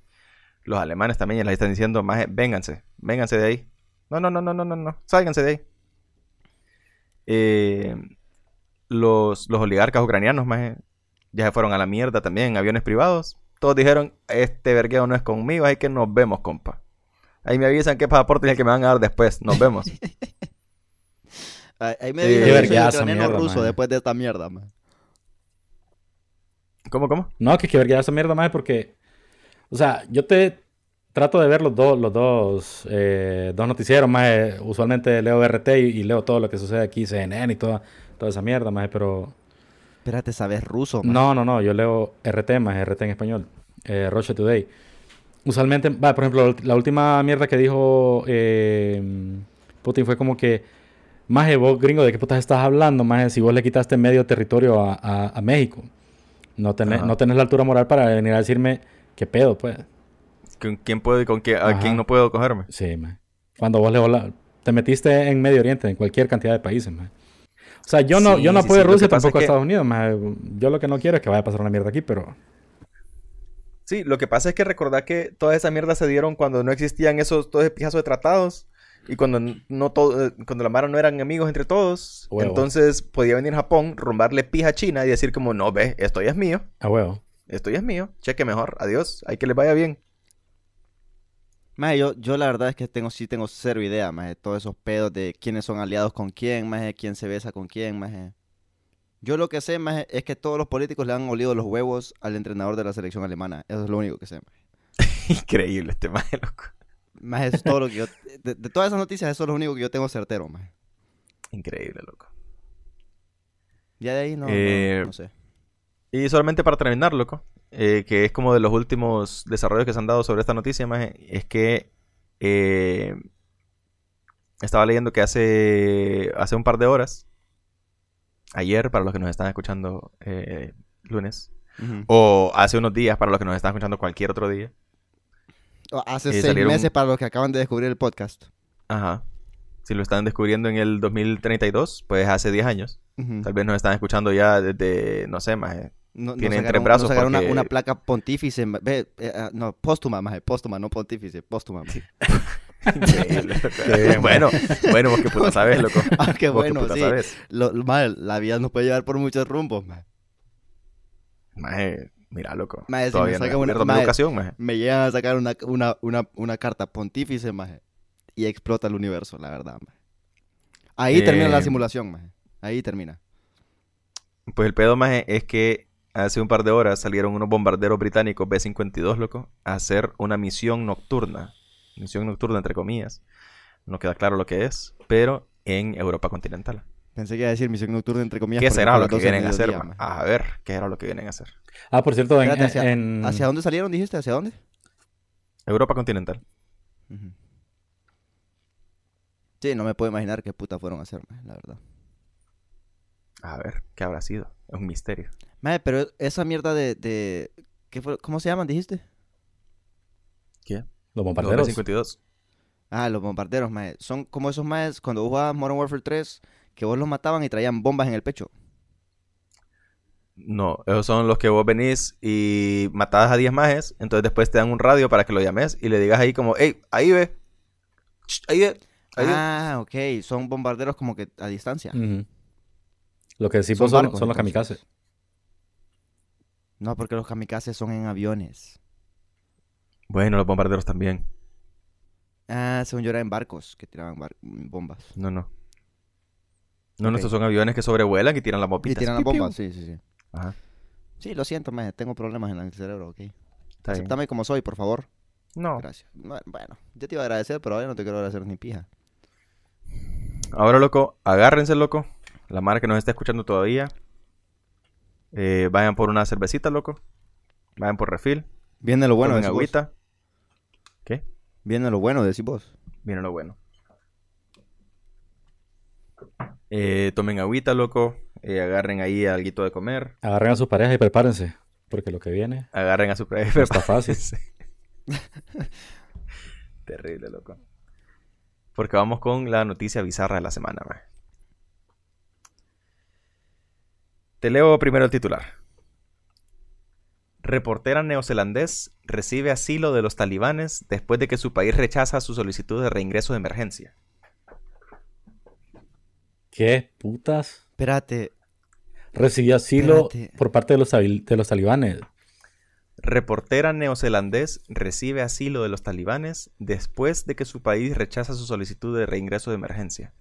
Los alemanes también les están diciendo, maje, vénganse, vénganse de ahí. No, no, no, no, no, no, no, sálganse de ahí. Eh, los, los oligarcas ucranianos maje, ya se fueron a la mierda también en aviones privados. Todos dijeron, este vergueo no es conmigo, así que nos vemos, compa. Ahí me avisan qué pasaporte es el que me van a dar después. Nos vemos. Ahí me qué que soy mierda, ruso después de esta mierda, maje. ¿Cómo, cómo? No, que que verga esa mierda más porque, o sea, yo te trato de ver los dos, los dos, eh, dos noticieros más. usualmente leo RT y, y leo todo lo que sucede aquí, CNN y toda, toda esa mierda más, pero Espérate, ¿sabes ruso, maje? no, no, no, yo leo RT más, RT en español, eh, Russia Today. Usualmente, por ejemplo, la última mierda que dijo eh, Putin fue como que, más vos gringo, ¿de qué putas estás hablando? Más si vos le quitaste medio territorio a, a- a México, no tenés, Ajá. no tenés la altura moral para venir a decirme qué pedo, pues. ¿Con quién puedo y con quién, a Ajá. quién no puedo cogerme? Sí, man. Cuando vos le vola- te metiste en Medio Oriente, en cualquier cantidad de países, man. O sea, yo no, Sí, yo no apoyo sí, a Rusia tampoco es a que- Estados Unidos, man. Yo lo que no quiero es que vaya a pasar una mierda aquí, pero Sí, lo que pasa es que recordar que toda esa mierda se dieron cuando no existían esos, todo ese pijazo de tratados. Y cuando no todo, eh, cuando la Mara no eran amigos entre todos. Huevo. Entonces podía venir Japón, rumbarle pija a China y decir como, no, ve, esto ya es mío. a huevo. Esto ya es mío. Cheque mejor. Adiós. Hay que les vaya bien. Maje, yo, yo la verdad es que tengo, sí tengo cero idea, maje, todos esos pedos de quiénes son aliados con quién, maje, quién se besa con quién, maje. Yo lo que sé, maje, es que todos los políticos le han olido los huevos al entrenador de la selección alemana. Eso es lo único que sé, maje. Increíble este maje, loco. Maje, es todo lo que yo... De, de todas esas noticias, eso es lo único que yo tengo certero, maje. Increíble, loco. Ya de ahí no, no- Eh, no sé. Y solamente para terminar, loco, eh, que es como de los últimos desarrollos que se han dado sobre esta noticia, maje, es que eh, estaba leyendo que hace, hace un par de horas, ayer, para los que nos están escuchando eh, lunes, o hace unos días, para los que nos están escuchando cualquier otro día. O Hace seis meses para los que acaban de descubrir el podcast. Ajá. Si lo están descubriendo en el 2032, pues hace 10 años. Tal vez nos están escuchando ya desde, no sé, más. No, sacaron- tres brazos una, una placa pontífice. Ve, eh, ah, no, póstuma, más póstuma, no pontífice, póstuma. maje. bueno, bueno, vos qué puta sabes, loco. Ah, qué Vos bueno, puta sí. sabes. Lo, maje, la vida nos puede llevar por muchos rumbos, maje. Maje, mira, loco. Maje, si Todavía me no he saca una- descubierto mi maje, educación, maje. Me llegan a sacar una, una, una, una carta pontífice, maje. Y explota el universo, la verdad, maje. Ahí termina la Eh, simulación, maje. Ahí termina. Pues el pedo, maje, es que hace un par de horas salieron unos bombarderos británicos B-52, loco, a hacer una misión nocturna. Misión nocturna, entre comillas. No queda claro lo que es, pero en Europa continental. Pensé que iba a decir misión nocturna entre comillas. ¿Qué será lo que 12 del vienen a hacer? mediodía, ma? maje. A ver, ¿qué era lo que vienen a hacer? Ah, por cierto, en, Espérate, hacia, en- ¿hacia dónde salieron, dijiste? ¿Hacia dónde? Europa continental. Sí, no me puedo imaginar qué puta fueron a hacer, maje, la verdad. A ver, ¿qué habrá sido? Es un misterio. Maje, pero esa mierda de... de... ¿qué fue? ¿Cómo se llaman, dijiste? ¿Qué? los Los bombarderos. B-52. Ah, los bombarderos, maje. Son como esos majes cuando vos jugabas Modern Warfare 3, que vos los mataban y traían bombas en el pecho. No, esos son los que vos venís y matás a 10 majes, entonces después te dan un radio para que lo llames y le digas ahí como, hey, ahí ve, Ch, ahí ve, ahí ve. Ah, ok. Son bombarderos como que a distancia. Ujú. Lo que decimos Son son, barcos, son los kamikazes. No, porque los kamikazes son en aviones. Bueno, los bombarderos también. Ah, según yo era en barcos que tiraban bar- bombas. No, no. No, no, estos son aviones que sobrevuelan y tiran las Y bombitas. tiran las bombas, sí, sí, sí. Ajá, Sí, lo siento, maje. Tengo problemas en el cerebro, ok. está bien. Aceptame como soy, por favor. No. Gracias. Bu- Bueno, yo te iba a agradecer, pero ahora no te quiero agradecer ni pija. Ahora, loco, agárrense, loco. La madre que nos está escuchando todavía. Eh, vayan por una cervecita, loco. Vayan por refil. Viene lo bueno, tomen decís vos. agüita. ¿Qué? Viene lo bueno, decís vos. Viene lo bueno. Eh, tomen agüita, loco. Eh, agarren ahí algo de comer. Agarren a sus parejas y prepárense. Porque lo que viene Agarren a su pre- no está fácil. Terrible, loco. Porque vamos con la noticia bizarra de la semana, man. Te leo primero el titular. Reportera neozelandés recibe asilo de los talibanes después de que su país rechaza su solicitud de reingreso de emergencia. ¿Qué putas? Espérate. Recibió asilo Espérate. por parte de los, de los talibanes. Reportera neozelandés recibe asilo de los talibanes después de que su país rechaza su solicitud de reingreso de emergencia.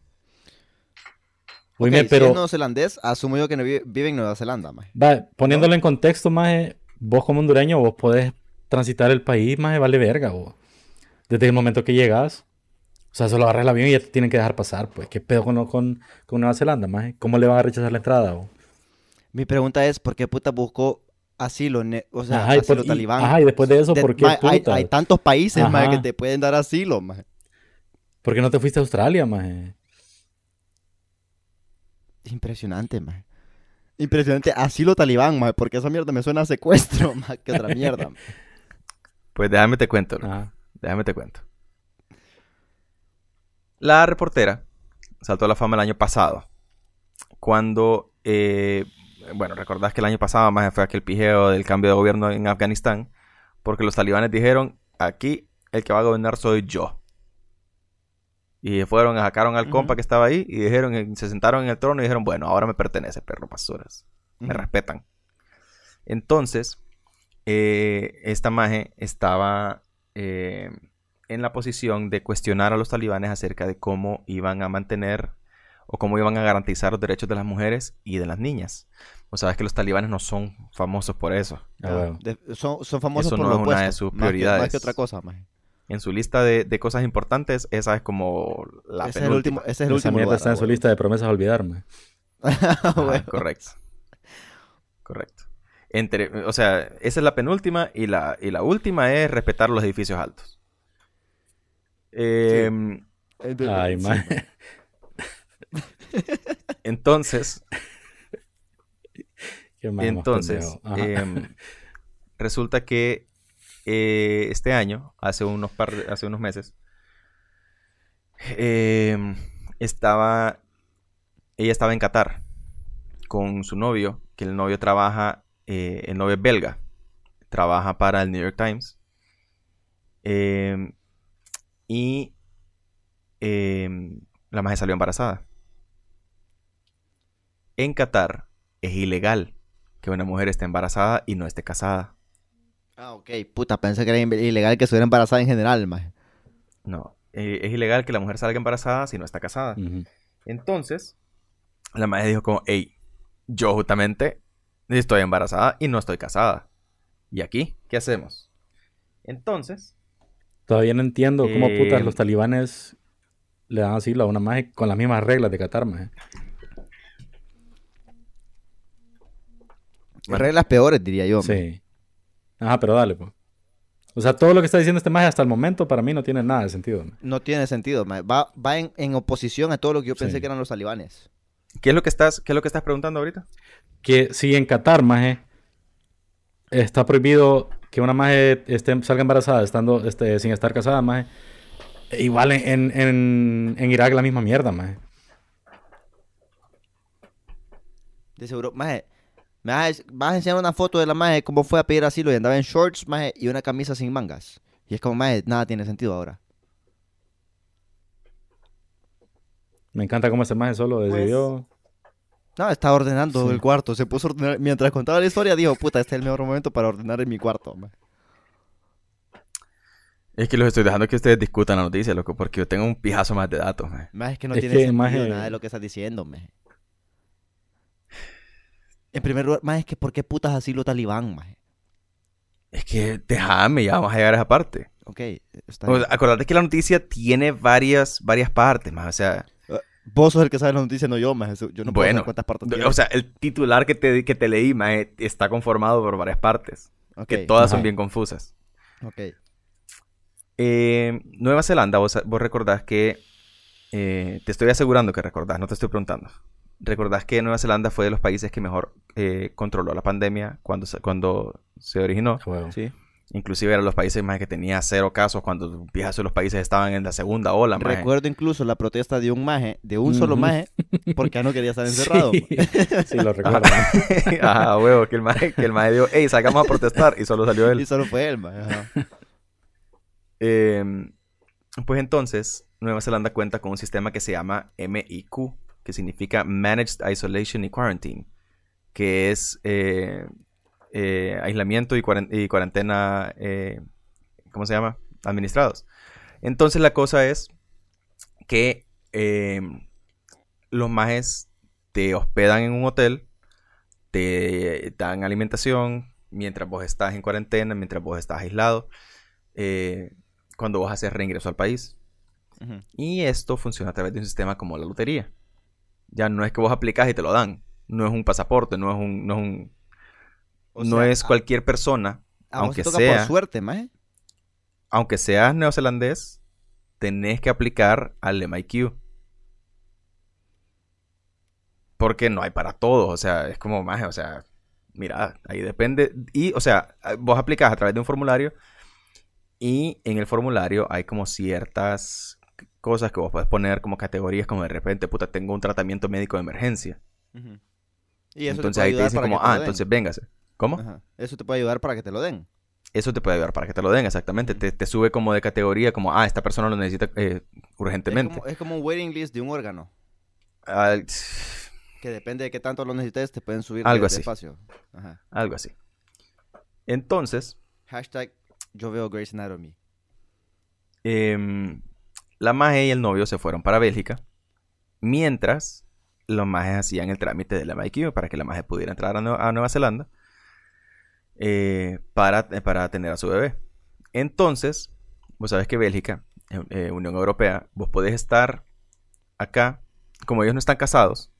Ok, pero Si es neozelandés, asumo yo que no vi- vive en Nueva Zelanda, maje. va, poniéndolo en contexto, maje, vos como hondureño, vos podés transitar el país, maje, vale verga, vos. Desde el momento que llegas, o sea, solo agarras el avión y ya te tienen que dejar pasar, pues. ¿Qué pedo con, con, con Nueva Zelanda, maje? ¿Cómo le van a rechazar la entrada, vos? Mi pregunta es, ¿por qué puta buscó asilo, o sea, Ajá, y, asilo por- y- talibán? ajá, y después de eso, De- ¿por qué maje, hay, tantos países, maje, que te pueden dar asilo, maje. ¿Por qué no te fuiste a Australia, maje? Impresionante, maje. Impresionante. Asilo talibán, maje, porque esa mierda me suena a secuestro, maje, que otra mierda. Pues déjame te cuento. Ajá. Déjame te cuento. La reportera saltó a la fama el año pasado. Cuando, eh, bueno, recordás que el año pasado más fue aquel pijeo del cambio de gobierno en Afganistán. Porque los talibanes dijeron, aquí el que va a gobernar soy yo. Y fueron, sacaron al compa que estaba ahí y dijeron, se sentaron en el trono y dijeron, bueno, ahora me pertenece, perro basuras. Me respetan. Entonces, eh, esta maje estaba eh, en la posición de cuestionar a los talibanes acerca de cómo iban a mantener o cómo iban a garantizar los derechos de las mujeres y de las niñas. O sabes que los talibanes no son famosos por eso. Ah, de- son, son famosos Eso por no lo es una de sus más que- Más que, prioridades. otra cosa, maje. En su lista de, de cosas importantes, esa es como la Ese es el último, penúltima. ese es el Esa último mierda lugar, está en su lista de promesas a olvidar, maje. Ah, Ajá, huevo. correcto. Correcto. Entre, o sea, esa es la penúltima y la, y la última es respetar los edificios altos. Eh, Ay, Sí, maje. Entonces, Qué entonces, em, resulta que eh, este año, hace unos par hace unos meses, em, estaba, ella estaba en Qatar con su novio, que el novio trabaja, eh, el novio es belga, trabaja para el New York Times. Em, y em, la maje salió embarazada. En Qatar es ilegal que una mujer esté embarazada y no esté casada. Ah, ok. Puta, pensé que era ilegal que estuviera embarazada en general, maje. No, eh, es ilegal que la mujer salga embarazada si no está casada. Entonces, la madre dijo como, hey, yo justamente estoy embarazada y no estoy casada. ¿Y aquí qué hacemos? Entonces, Todavía no entiendo cómo Eh, putas los talibanes le dan asilo a una maje con las mismas reglas de Qatar, maje. Bueno. Reglas peores, diría yo. maje. Sí. Ajá, pero dale, pues. O sea, todo lo que está diciendo este maje hasta el momento para mí no tiene nada de sentido. No tiene sentido, maje. Va, va en, en oposición a todo lo que yo pensé Sí. que eran los talibanes. ¿qué es lo que estás, qué es lo que estás preguntando ahorita? Que si en Qatar, maje, está prohibido que una maje esté, salga embarazada estando, este, sin estar casada, maje. Igual en, en, en, en Irak la misma mierda, maje. De seguro, maje. Me vas a, vas a enseñar una foto de la maje cómo fue a pedir asilo y andaba en shorts, maje, y una camisa sin mangas. Y es como, maje, nada tiene sentido ahora. Me encanta cómo ese maje solo Pues, decidió. No, estaba ordenando Sí. el cuarto. Se puso a ordenar. Mientras contaba la historia, dijo, puta, este es el mejor momento para ordenar en mi cuarto. maje. Es que los estoy dejando que ustedes discutan la noticia, loco, porque yo tengo un pijazo más de datos. maje. Maje, es que no Es tiene que, sentido maje- nada de lo que estás diciendo, maje. En primer lugar, maje, es que ¿por qué putas asilo talibán, maje? Es que déjame, ya vamos a llegar a esa parte. Ok, está O bien. sea, acordate que la noticia tiene varias, varias partes, más. O sea, Vos sos el que sabe la noticia, no yo, maje. Yo no puedo Bueno, saber cuántas partes o tiene. sea, el titular que te, que te leí, maje, está conformado por varias partes, que todas son bien confusas. ok. Eh, Nueva Zelanda, vos, vos recordás que. eh, te estoy asegurando que recordás, no te estoy preguntando. Recordás que Nueva Zelanda fue de los países que mejor eh, controló la pandemia cuando se, cuando se originó. A huevo. Sí. Inclusive eran los países más que tenía cero casos cuando de los países estaban en la segunda ola. maje. Recuerdo incluso la protesta de un maje, de un solo maje, porque ya no quería estar encerrado. Sí, sí, lo recuerdo. Ajá, huevo, que el maje, que el maje dijo, hey, salgamos a protestar. Y solo salió y él. solo fue él, maje. ajá. Eh, pues entonces, Nueva Zelanda cuenta con un sistema que se llama MIQ, que significa Managed Isolation y Quarantine, que es eh, eh, aislamiento y, cuaren- y cuarentena, eh, ¿cómo se llama? Administrados. Entonces la cosa es que los majes te hospedan en un hotel, te dan alimentación mientras vos estás en cuarentena, mientras vos estás aislado, cuando vos haces reingreso al país. Y esto funciona a través de un sistema como la lotería. Ya no es que vos aplicas y te lo dan. No es un pasaporte, no es un... No es, un- no sea, es cualquier persona, A vos aunque te toca sea, por suerte, maje. aunque seas neozelandés, tenés que aplicar al MIQ. Porque no hay para todos, o sea, es como más, o sea, mira, ahí depende. Y, o sea, vos aplicas a través de un formulario y en el formulario hay como ciertas cosas que vos puedes poner como categorías, como de repente, puta, tengo un tratamiento médico de emergencia. Ujú. Y eso entonces te puede ahí te dicen como, ah, entonces véngase. ¿Cómo? Ajá. Eso te puede ayudar para que te lo den. Eso te puede ayudar para que te lo den, exactamente. Te, te sube como de categoría, como, ah, esta persona lo necesita eh, Es urgentemente. como, es como un waiting list de un órgano. Que depende de qué tanto lo necesites, te pueden subir Algo de, así. espacio. Ajá. algo así. Entonces, Hashtag yo veo Grey's Anatomy. em, la maje y el novio se fueron para Bélgica, mientras los majes hacían el trámite de la MIQ para que la maje pudiera entrar a, Nue- a Nueva Zelanda eh, para, eh, para tener a su bebé. Entonces, vos sabes que Bélgica, eh, Unión Europea, vos podés estar acá, como ellos no están casados,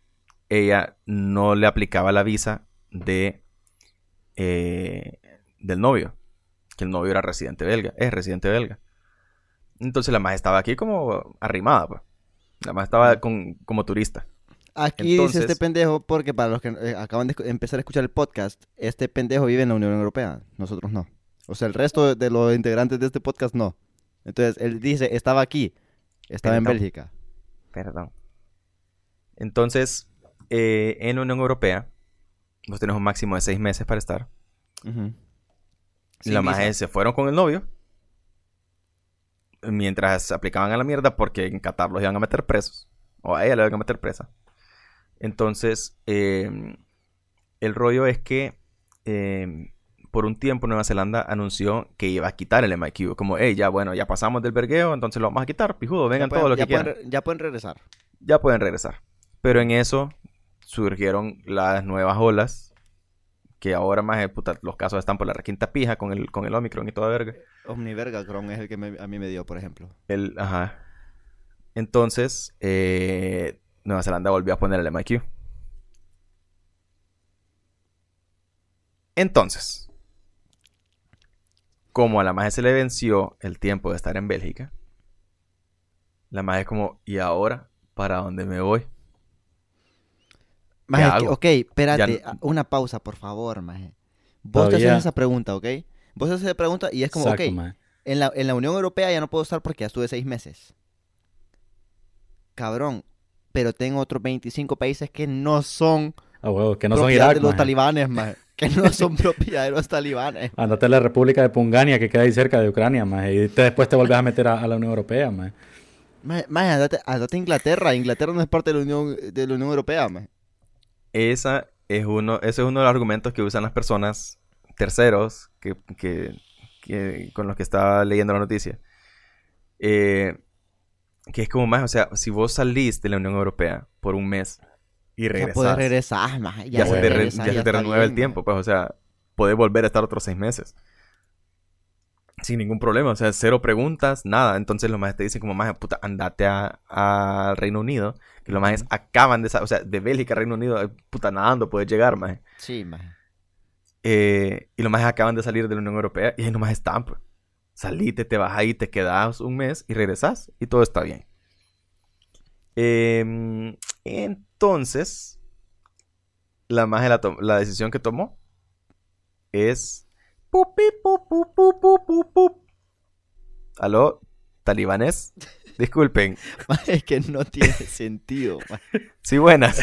ella no le aplicaba la visa de del novio, que el novio era residente belga, es residente belga. Entonces la maje estaba aquí como arrimada, pues. La maje estaba con, como turista. Aquí dice este pendejo, porque para los que eh, acaban de empezar a escuchar el podcast, este pendejo vive en la Unión Europea, nosotros no. O sea, el resto de los integrantes de este podcast no. Entonces, él dice, estaba aquí, estaba en. Bélgica. Perdón. Entonces, eh, en Unión Europea, vos tenés un máximo de seis meses para estar. Y la maje visa. se fueron con el novio. Mientras se aplicaban a la mierda porque en Qatar los iban a meter presos. O a ella le iban a meter presa. Entonces, eh, el rollo es que eh, por un tiempo Nueva Zelanda anunció que iba a quitar el MIQ. Como, hey, ya bueno, ya pasamos del vergueo, entonces lo vamos a quitar. Pijudo, vengan pueden- los ya que quieran. pueden ya pueden regresar. Ya pueden regresar. Pero en eso surgieron las nuevas olas. Que ahora más puta, los casos están por la requinta pija con el, con el Omicron y toda verga. Omnivergacron es el que me- a mí me dio, por ejemplo. El, ajá. Entonces, eh, Nueva Zelanda volvió a poner el MIQ. Entonces, como a la magia se le venció el tiempo de estar en Bélgica, la magia es como, ¿y ahora para dónde me voy? Maje, ok, espérate, Ya- una pausa, por favor, maje. Vos te haces esa pregunta, ¿ok? Vos te haces esa pregunta y es como, Exacto, ok, en la, en la Unión Europea ya no puedo estar porque ya estuve seis meses. Cabrón, pero tengo otros 25 países que no son Ah, huevo, que no son Irak, de los maje. talibanes, maje. Que no son propiedad de los talibanes. Andate a la República de Pungania, que queda ahí cerca de Ucrania, maje, y te- después te vuelves a meter a, a la Unión Europea. Maje, maje, andate, andate a Inglaterra. Inglaterra no es parte de la Unión, de la Unión Europea, maje. Esa es uno, ese es uno de los argumentos que usan las personas terceros que, que- que- con los que estaba leyendo la noticia. Eh, que es como más, o sea, si vos salís de la Unión Europea por un mes y Ya regresás, puedes regresar, ya, Ya, se te, regresar, ya se te está renueva el tiempo, pues, o sea, podés volver a estar otros seis meses. Sin ningún problema, o sea, cero preguntas, nada. Entonces los más te dicen como más, puta, andate a- al Reino Unido. Que los más acaban de, o sea, de Bélgica a Reino Unido, puta, nadando puedes llegar, más. Sí, maje. Eh, y los más acaban de salir de la Unión Europea y ahí nomás están, pues. Salite, te vas ahí, te quedas un mes y regresas y todo está bien. Em, entonces, la magia, la, la decisión que tomó es. Aló, talibanes. Disculpen. Es que no tiene sentido. Sí, buenas.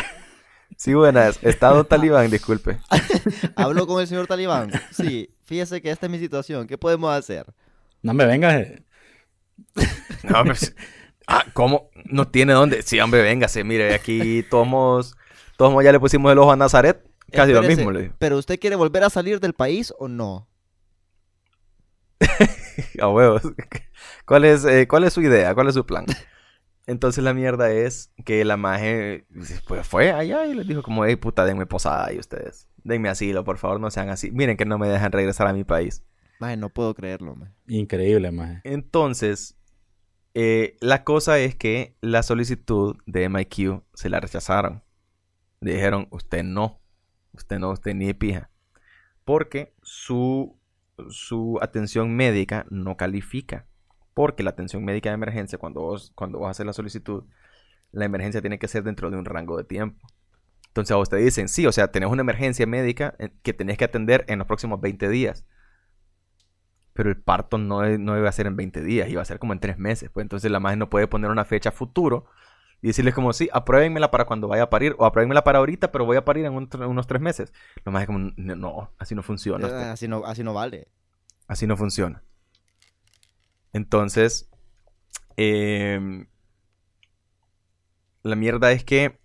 Sí, buenas. Estado talibán, disculpe. Hablo con el señor talibán. Sí, fíjese que esta es mi situación. ¿Qué podemos hacer? No me vengas. eh. No, pues, ah, ¿cómo? No tiene dónde. Sí, hombre, véngase. Mire, aquí todos, todos ya le pusimos el ojo a Nazaret. Casi lo Espérese, mismo, le digo. ¿Pero usted quiere volver a salir del país o no? A huevos. ¿Cuál es, eh, ¿Cuál es su idea? ¿Cuál es su plan? Entonces la mierda es que la maje pues fue allá y les dijo como, hey puta, denme posada ahí ustedes. Denme asilo, por favor, no sean así. Miren que no me dejan regresar a mi país. Maje, no puedo creerlo, maje. Increíble, maje. Entonces, eh, la cosa es que la solicitud de MIQ se la rechazaron. Le dijeron, usted no. Usted no, usted ni de pija. Porque su, su atención médica no califica. Porque la atención médica de emergencia, cuando vos, cuando vos haces la solicitud, la emergencia tiene que ser dentro de un rango de tiempo. Entonces a vos te dicen, sí, o sea, tenés una emergencia médica eh, que tenés que atender en los próximos 20 días. Pero el parto no, no iba a ser en 20 días, iba a ser como en 3 meses. Pues entonces la madre no puede poner una fecha futuro y decirles como, sí, apruébenmela para cuando vaya a parir o apruébenmela para ahorita, pero voy a parir en un- unos 3 meses. La madre como, no, no, así no funciona. Eh, Así no, así no vale. Así no funciona. Entonces, em, la mierda es que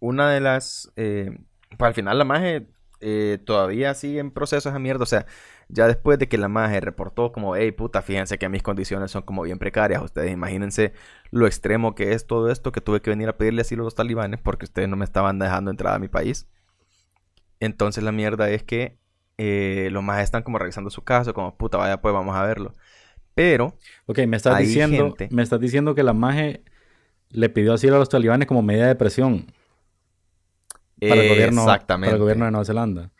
una de las... eh, pues al final la maje eh, todavía sigue en proceso esa mierda. O sea, ya después de que la maje reportó como, hey puta, fíjense que mis condiciones son como bien precarias. Ustedes imagínense lo extremo que es todo esto, que tuve que venir a pedirle asilo a los talibanes porque ustedes no me estaban dejando entrar a mi país. Entonces la mierda es que eh, los más están como revisando su caso, como puta, vaya pues vamos a verlo. Pero, Ok, me estás diciendo, gente- me estás diciendo que la maje le pidió asilo a los talibanes como medida de presión para el gobierno, para exactamente. el gobierno de Nueva Zelanda.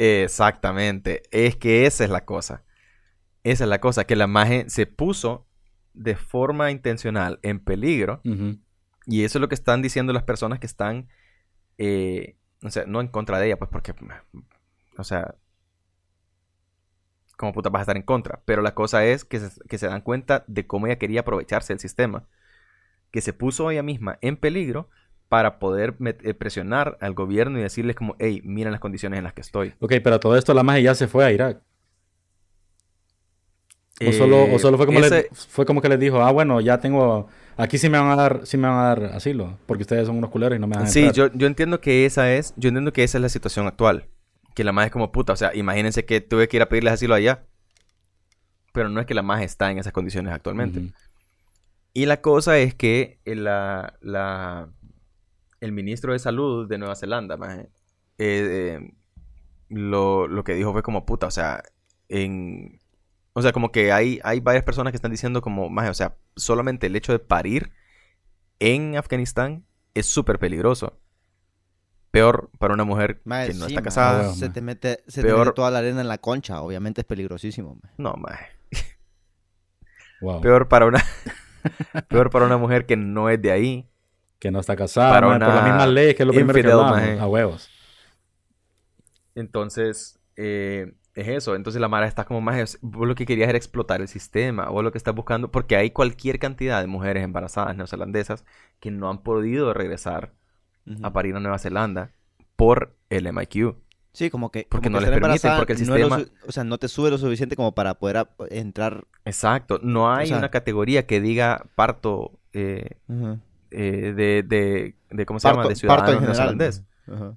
Exactamente. Es que esa es la cosa. Esa es la cosa, que la maje se puso de forma intencional en peligro. Y eso es lo que están diciendo las personas que están, eh, o sea, no en contra de ella, pues porque, o sea, como puta vas a estar en contra. Pero la cosa es que se, que se dan cuenta de cómo ella quería aprovecharse del sistema, que se puso ella misma en peligro para poder eh, presionar al gobierno y decirles como, hey, miren las condiciones en las que estoy. Ok, pero todo esto la magia ya se fue a Irak. O solo, o Eh, solo fue, como ese- le- fue como que les dijo, ah, bueno, ya tengo, aquí sí me van a dar, sí me van a dar asilo, porque ustedes son unos culeros y no me van a Sí, yo, yo entiendo que esa es, yo entiendo que esa es la situación actual. Que la magia es como puta, o sea, imagínense que tuve que ir a pedirles asilo allá. Pero no es que la magia está en esas condiciones actualmente. Y la cosa es que el, la, la- el ministro de salud de Nueva Zelanda, maje, eh, eh, lo, lo que dijo fue como puta, o sea, en... O sea, como que hay, hay varias personas que están diciendo como, maje, o sea, solamente el hecho de parir en Afganistán es súper peligroso. Peor para una mujer que no sí, está casada. se te mete, se te Peor- mete toda la arena en la concha. Obviamente es peligrosísimo. No, maje. Wow. Peor para una... peor para una mujer que no es de ahí. Que no está casada, por las mismas leyes, que es lo primero que infidel, hablamos, maje. a huevos. Entonces, eh, es eso. Entonces la Mara está como más... Vos lo que querías era explotar el sistema. Vos lo que estás buscando... Porque hay cualquier cantidad de mujeres embarazadas neozelandesas que no han podido regresar a parir a Nueva Zelanda por el MIQ. Sí, como que. Porque como no que les permiten, porque el sistema- su- o sea, no te sube lo suficiente como para poder a- entrar. Exacto. No hay sea- una categoría que diga parto eh, eh, de, de, de- ¿Cómo se llama? De ciudadano neozelandés. Ajá.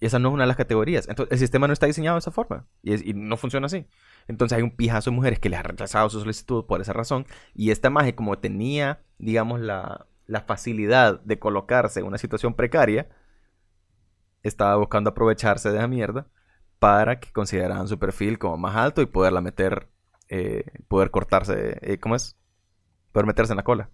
Y esa no es una de las categorías. Entonces, el sistema no está diseñado de esa forma. Y, es- y no funciona así. Entonces, hay un pijazo de mujeres que les ha rechazado su solicitud por esa razón. Y esta magia, como tenía, digamos, la, la facilidad de colocarse en una situación precaria, estaba buscando aprovecharse de esa mierda para que consideraran su perfil como más alto y poderla meter, eh, poder cortarse, eh, ¿cómo es? Poder meterse en la cola.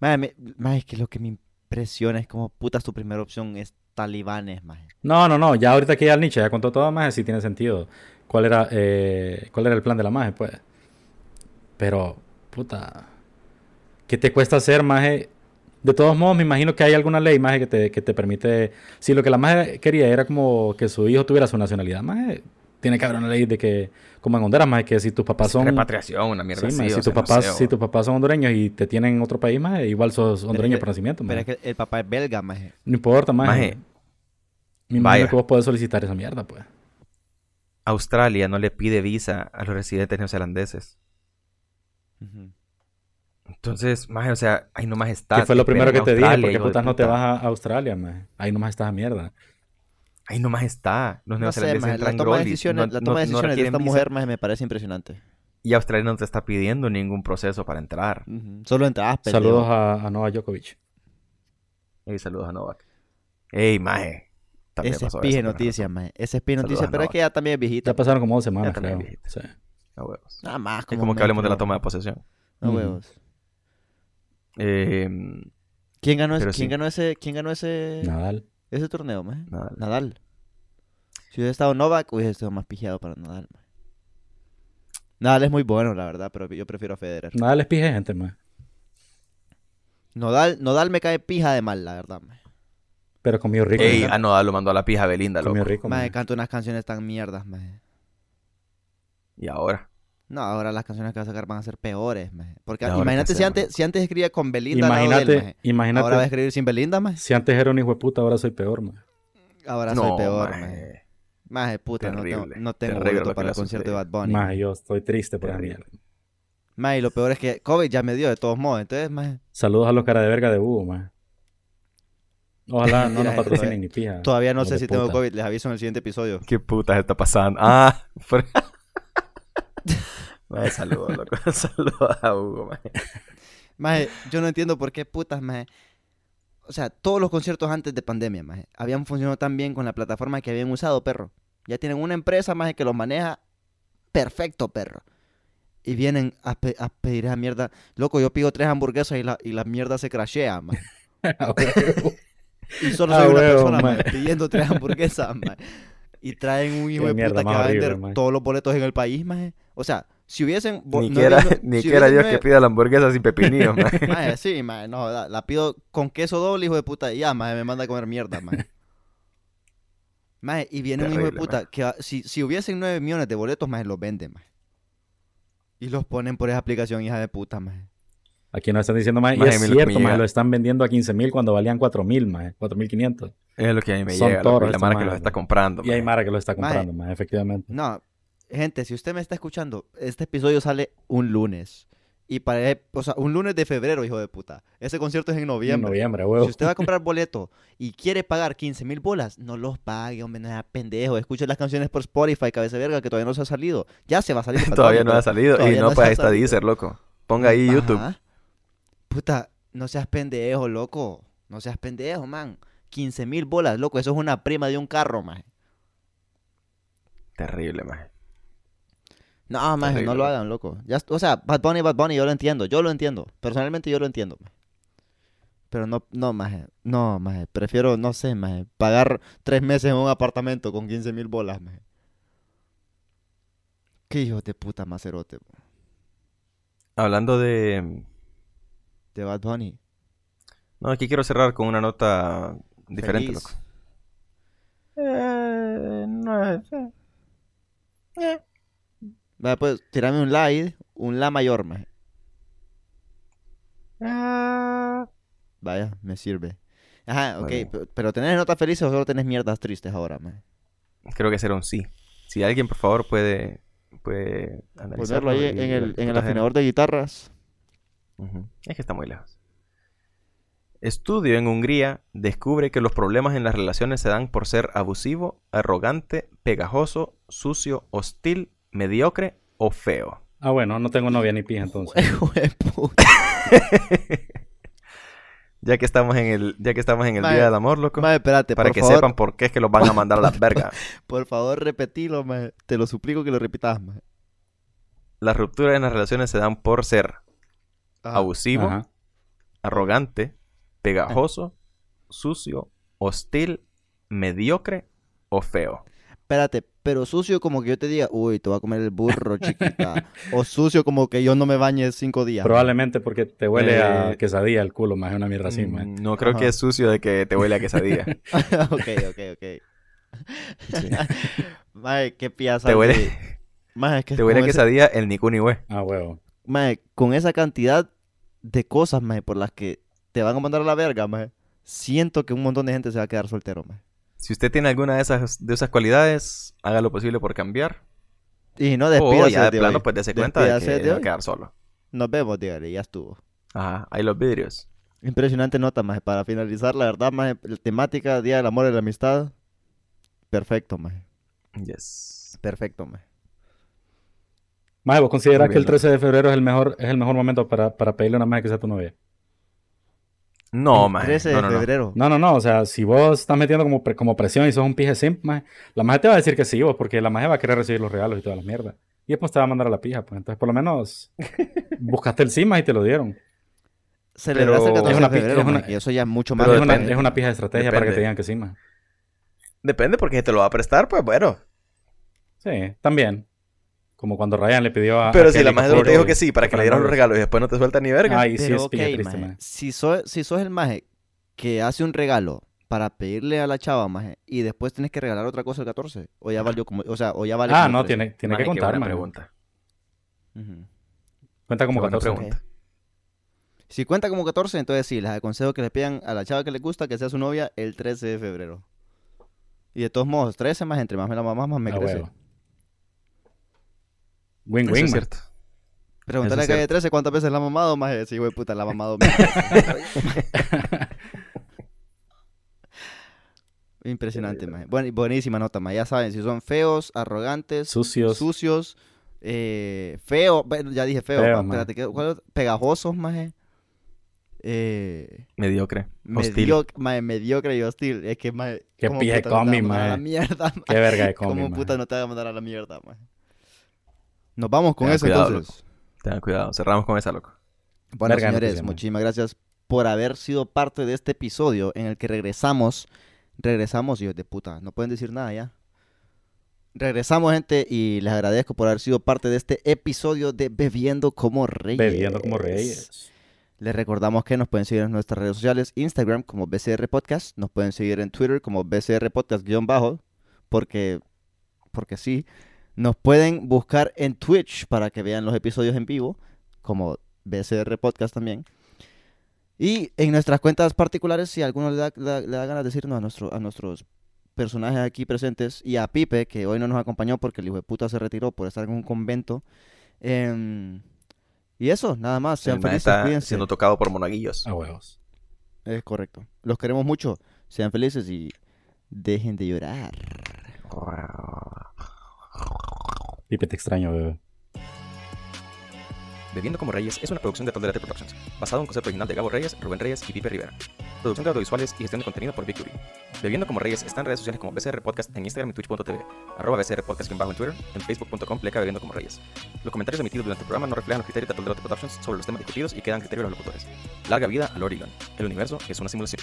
Mae, es que lo que me impresiona es como putas tu primera opción es talibanes, mae. No, no, no, ya ahorita que ya el Nietzsche ya contó todo más, sí tiene sentido. ¿Cuál era, eh, cuál era el plan de la magia, pues? Pero, puta, ¿qué te cuesta hacer, maje? De todos modos, me imagino que hay alguna ley, maje, que te, que te permite... Si lo que la magia quería era como que su hijo tuviera su nacionalidad, maje, tiene que haber una ley de que, como en Honduras, maje, que si tus papás son... Repatriación, una mierda Sí, así. si, sea, tus no papás, sé, si tus papás son hondureños y te tienen en otro país, maje, igual sos hondureño por nacimiento, Pero es que el papá es belga, mae. No importa. Maje, Me imagino vaya. que vos podés solicitar esa mierda, pues. Australia no le pide visa a los residentes neozelandeses. Entonces, maje, o sea, ahí nomás está. Que fue lo primero que te dije, porque putas no te vas a Australia, maje. Ahí nomás está esa mierda. Ahí nomás está. Los No sé, la toma de decisiones, no- la no- toma de no decisiones de esta visa. mujer, mae, me parece impresionante. Y Australia no te está pidiendo ningún proceso para entrar. Ujú. Solo entradas. Saludos a, a Novak Djokovic. Ey, saludos a Novak. Ey, maje. También Ese es pasó pije tenés noticia, mae. Ese es pije noticia, pero es que ya también es viejita. Ya pasaron como dos semanas, creo. Sí. A huevos. Nada más. Es como que hablemos de la toma de posesión. A Ujú. huevos. Eh, ¿Quién ganó, ese, ¿quién sí. ganó ese, quién ganó ese, Nadal. Ese torneo, nada. Nadal. Si hubiese estado Novak, hubiese estado más pijeado para Nadal. Nadal es muy bueno, la verdad, pero yo prefiero a Federer. Nadal es pije, gente, maje. Nodal, Nodal me cae pija de mal, la verdad, mae. Pero comió rico. Ey, maje. ah, no, lo mandó a la pija Belinda, comió loco. rico, maje. canta unas canciones tan mierdas, mae. Y ahora. No, ahora las canciones que va a sacar van a ser peores, mae. Porque ¿Y ahora imagínate si antes, si antes escribía con Belinda de él, Imagínate, imagínate. Ahora va a escribir sin Belinda, mae. Si antes era un hijo de puta, ahora soy peor, maje. Ahora no, soy peor, maje. mae. Maje, puta, no tengo, Terrible, no tengo terrible boleto para el concierto de. Bad Bunny. Maje, yo estoy triste por Terrible. mierda. Mae, y lo peor es que COVID ya me dio de todos modos, entonces, mae, Saludos a los cara de verga de Hugo, maje. Ojalá no nos patrocinen ni pija. todavía no sé si tengo puta. COVID, les aviso en el siguiente episodio. ¿Qué putas está pasando? Ah, fue- Mae, saludos, loco. Saludos a Hugo, maje. Maje, yo no entiendo por qué putas, maje. O sea, todos los conciertos antes de pandemia, maje, habían funcionado tan bien con la plataforma que habían usado, perro. Ya tienen una empresa, maje, que los maneja perfecto, perro. Y vienen a, pe- a pedir esa mierda. Loco, yo pido tres hamburguesas y la, y la mierda se crashea, huevo. Y solo Ah, soy una huevo, persona, maje. maje, pidiendo tres hamburguesas, maje. Y traen un hijo Qué de puta que va a vender todos los boletos en el país, maje. O sea, Si hubiesen... Ni no que era, hubiesen- ni si que era hubiesen Dios que pida la hamburguesa sin pepinillo, man. Maje, sí, maje, no, la, la pido con queso doble, hijo de puta, y ya, maje, me manda a comer mierda, maje. Maje, y viene un hijo de puta que si, si hubiesen 9 millones de boletos, maje, los venden, maje. Y los ponen por esa aplicación, hija de puta, maje. Aquí nos están diciendo, más, y es lo cierto, más llega- lo están vendiendo a 15 mil cuando valían 4 mil, más, 4.500. Es lo que a mí me Son llega, toros y la estos mara que los está comprando. Y hay. Mara que lo está Maje. comprando, más, efectivamente. No, gente, si usted me está escuchando, este episodio sale un lunes. Y para, o sea, un lunes de febrero, hijo de puta. Ese concierto es en En noviembre. noviembre, huevo. Si usted va a comprar boleto y quiere pagar 15 mil bolas, no los pague, hombre, no sea pendejo. Escuche las canciones por Spotify, cabeza verga, que todavía no se ha salido. Ya se va a salir. Todavía no ha salido. Y todavía no, se pues ha ahí está salido. Deezer, loco. Ponga ahí YouTube. Puta, no seas pendejo, loco. No seas pendejo, man. 15 mil bolas, loco. Eso es una prima de un carro, man. Terrible, man. No, man, Terrible, no lo hagan, loco. Ya, o sea, Bad Bunny, Bad Bunny, yo lo entiendo. Yo lo entiendo. Personalmente yo lo entiendo. Pero no, no, maje. No, maje. Prefiero, no sé, maje. Pagar tres meses en un apartamento con 15 mil bolas, maje. Qué hijos de puta macerote, Hablando de... de Bad Bunny. No, aquí quiero cerrar con una nota diferente, Feliz. loco. Eh, no, eh, eh. Vaya, pues, tirame un la, un la mayor, maje. Ah. Vaya, me sirve. Ajá, ok. Vale. pe- Pero ¿tenés notas felices o solo tenés mierdas tristes ahora, maje? Creo que será un sí. Si alguien, por favor, puede... Puede analizarlo Ponerlo ahí y en el, qué en el afinador de guitarras. Es que está muy lejos. Estudio en Hungría descubre que los problemas en las relaciones se dan por ser abusivo, arrogante, pegajoso, sucio, hostil, mediocre o feo. Ah, bueno, no tengo novia ni pija entonces. Ya que estamos en el, ya que estamos en el Día del Amor, loco, espérate, para por que favor. sepan por qué es que los van a mandar a la verga. Por favor, repetilo, maje. Te lo suplico que lo repitas. Las rupturas en las relaciones se dan por ser Ajá. abusivo, Ajá. arrogante, pegajoso, sucio, hostil, mediocre o feo. Espérate, pero sucio como que yo te diga, uy, te voy a comer el burro, chiquita. o sucio como que yo no me bañe cinco días. Probablemente porque te huele a Eh, quesadilla el culo, más una mierda así, Mm, más. No creo que es sucio de que te huele a quesadilla. ok, ok, ok. Sí. Maje, qué piaza. Te huele- Maje, es que Te huele a con ese- quesadilla el Nikuni we. Ah, huevo. maje, con esa cantidad de cosas, maje, por las que te van a mandar a la verga, maje, siento que un montón de gente se va a quedar soltero, maje. Si usted tiene alguna de esas, de esas cualidades, haga lo posible por cambiar. Y no O despídase ya de de plano, hoy. pues dése cuenta de que Despídase de va a quedar solo. Nos vemos, dígale, ya estuvo. Ajá, ahí los vidrios. Impresionante nota, maje. Para finalizar, la verdad, maje, la temática Día del Amor y la Amistad. Perfecto, maje. Yes. Perfecto, maje. Maje, ¿vos considerás Muy que el bien, 13 de febrero es el mejor, es el mejor momento para, para pedirle a una maje que sea tu novia? No, man. 13 No, de no, no. febrero. No, no, no. O sea, si vos estás metiendo como, pre- como presión y sos un pije simp, maje, la maje te va a decir que sí, vos, porque la maje va a querer recibir los regalos y toda la mierda. Y después te va a mandar a la pija, pues. Entonces, por lo menos, buscaste el maje, y te lo dieron. Celebraste el Pero- 14 Es una de febrero, es una- y eso ya es mucho más. Pero es, una, es una pija de estrategia para que te digan que sí, maje. Depende porque si te lo va a prestar, pues bueno. Sí, también. Como cuando Ryan le pidió a. Pero a si la Kapoor te dijo que sí para que le dieran los regalos y después no te suelta ni verga. Ay, sí, Pero es ok, pija triste, maje, maje. Si sos, si sos el maje que hace un regalo para pedirle a la chava, maje, y después tienes que regalar otra cosa el 14, o ya valió como, o sea, o ya vale Ah, no, 13. tiene, tiene Maje, que contar, maje. pregunta. Cuenta como Qué buena 14. pregunta. Si cuenta como 14, entonces sí, les aconsejo que le pidan a la chava que le gusta que sea su novia el 13 de febrero. Y de todos modos, 13 más, entre más me la mamá, más me Ah, crece. huevo. Win Eso win, es man. cierto. Preguntarle a calle 13 cuántas veces la ha mamado, más sí, güey, puta, la ha mamado. Impresionante, maje. Bueno, y buenísima nota, maje. Ya saben, si son feos, arrogantes, Sucios. sucios, eh, feos, bueno, ya dije feo, Feo, maje. espérate, ¿qué- cuál pegajosos, maje. Eh, Mediocre. Hostil. mediocre, maje, mediocre y hostil. Es que, maje, Qué ¿cómo pije no comi, mandar a la maje. mierda, maje? Qué verga de combi, ¿Cómo maje. puta no te va a mandar a la mierda, maje? Nos vamos con eso entonces. Tengan cuidado. Cerramos con esa, loco. Bueno, Verga señores, muchísimas gracias por haber sido parte de este episodio en el que regresamos. Regresamos, hijos de puta. No pueden decir nada ya. Regresamos, gente, y les agradezco por haber sido parte de este episodio de Bebiendo como Reyes. Bebiendo como reyes. Les recordamos que nos pueden seguir en nuestras redes sociales, Instagram como BCR Podcast, nos pueden seguir en Twitter como BCR Podcast-bajo, porque, porque sí. Nos pueden buscar en Twitch para que vean los episodios en vivo, como BCR Podcast también. Y en nuestras cuentas particulares, si alguno le da, le da ganas de decirnos a, nuestro, a nuestros personajes aquí presentes y a Pipe, que hoy no nos acompañó porque el hijo de puta se retiró por estar en un convento. Em, y eso, nada más. Sean El felices, está cuídense. siendo tocado por monaguillos. A huevos. Es correcto. Los queremos mucho. Sean felices y dejen de llorar. Pipe, te extraño, bebé. Bebiendo como Reyes es una producción de Tolerate Productions, basado en un concepto original de Gabo Reyes, Rubén Reyes y Pipe Rivera. Producción de audiovisuales y gestión de contenido por Victory. Bebiendo como Reyes está en redes sociales como BCR Podcast en Instagram y Twitch.tv, arroba BCR Podcast en bajo en Twitter, en Facebook.com pleca Bebiendo como Reyes. Los comentarios emitidos durante el programa no reflejan los criterios de Tolerate Productions sobre los temas discutidos y quedan criterios de los locutores. Larga vida al Oregon. El universo es una simulación.